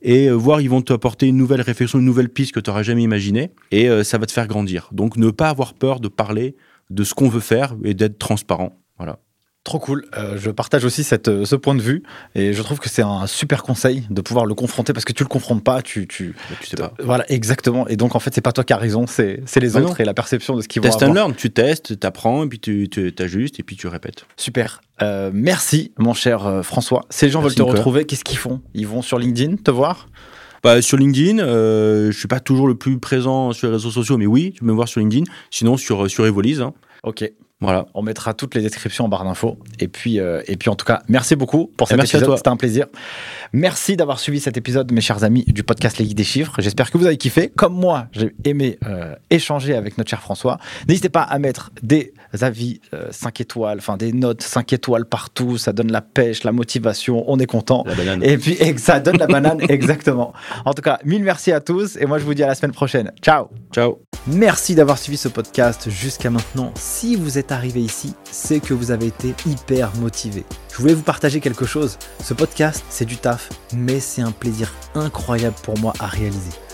et euh, voir, ils vont t'apporter une nouvelle réflexion, une nouvelle piste que tu n'auras jamais imaginée et euh, ça va te faire grandir. Donc, ne pas avoir peur de parler de ce qu'on veut faire et d'être transparent. Voilà. Trop cool. Euh, je partage aussi cette, euh, ce point de vue et je trouve que c'est un super conseil de pouvoir le confronter parce que tu le confrontes pas, tu, tu, tu sais pas. Voilà, exactement. Et donc en fait, c'est pas toi qui as raison, c'est les ah autres et la perception de ce qu'ils vont Test and learn, tu testes, tu apprends et puis tu, tu ajustes et puis tu répètes. Super. Euh, merci, mon cher François. Les gens veulent te retrouver, qu'est-ce qu'ils font? Ils vont sur LinkedIn te voir? Bah, sur LinkedIn, euh, je suis pas toujours le plus présent sur les réseaux sociaux, mais oui, tu peux me voir sur LinkedIn. Sinon, sur, sur Evolise. Hein. Ok. Voilà. On mettra toutes les descriptions en barre d'infos. Et puis, euh, et puis en tout cas, merci beaucoup pour cet épisode. C'était un plaisir. Merci d'avoir suivi cet épisode, mes chers amis du podcast Les Guides des Chiffres. J'espère que vous avez kiffé. Comme moi, j'ai aimé euh, échanger avec notre cher François. N'hésitez pas à mettre des avis 5 euh, étoiles, enfin des notes 5 étoiles partout. Ça donne la pêche, la motivation. On est content. La banane. Et puis, et ça donne la banane, exactement. En tout cas, mille merci à tous. Et moi, je vous dis à la semaine prochaine. Ciao. Ciao. Merci d'avoir suivi ce podcast jusqu'à maintenant. Si vous êtes arrivé ici, c'est que vous avez été hyper motivé. Je voulais vous partager quelque chose. Ce podcast, c'est du taf, mais c'est un plaisir incroyable pour moi à réaliser.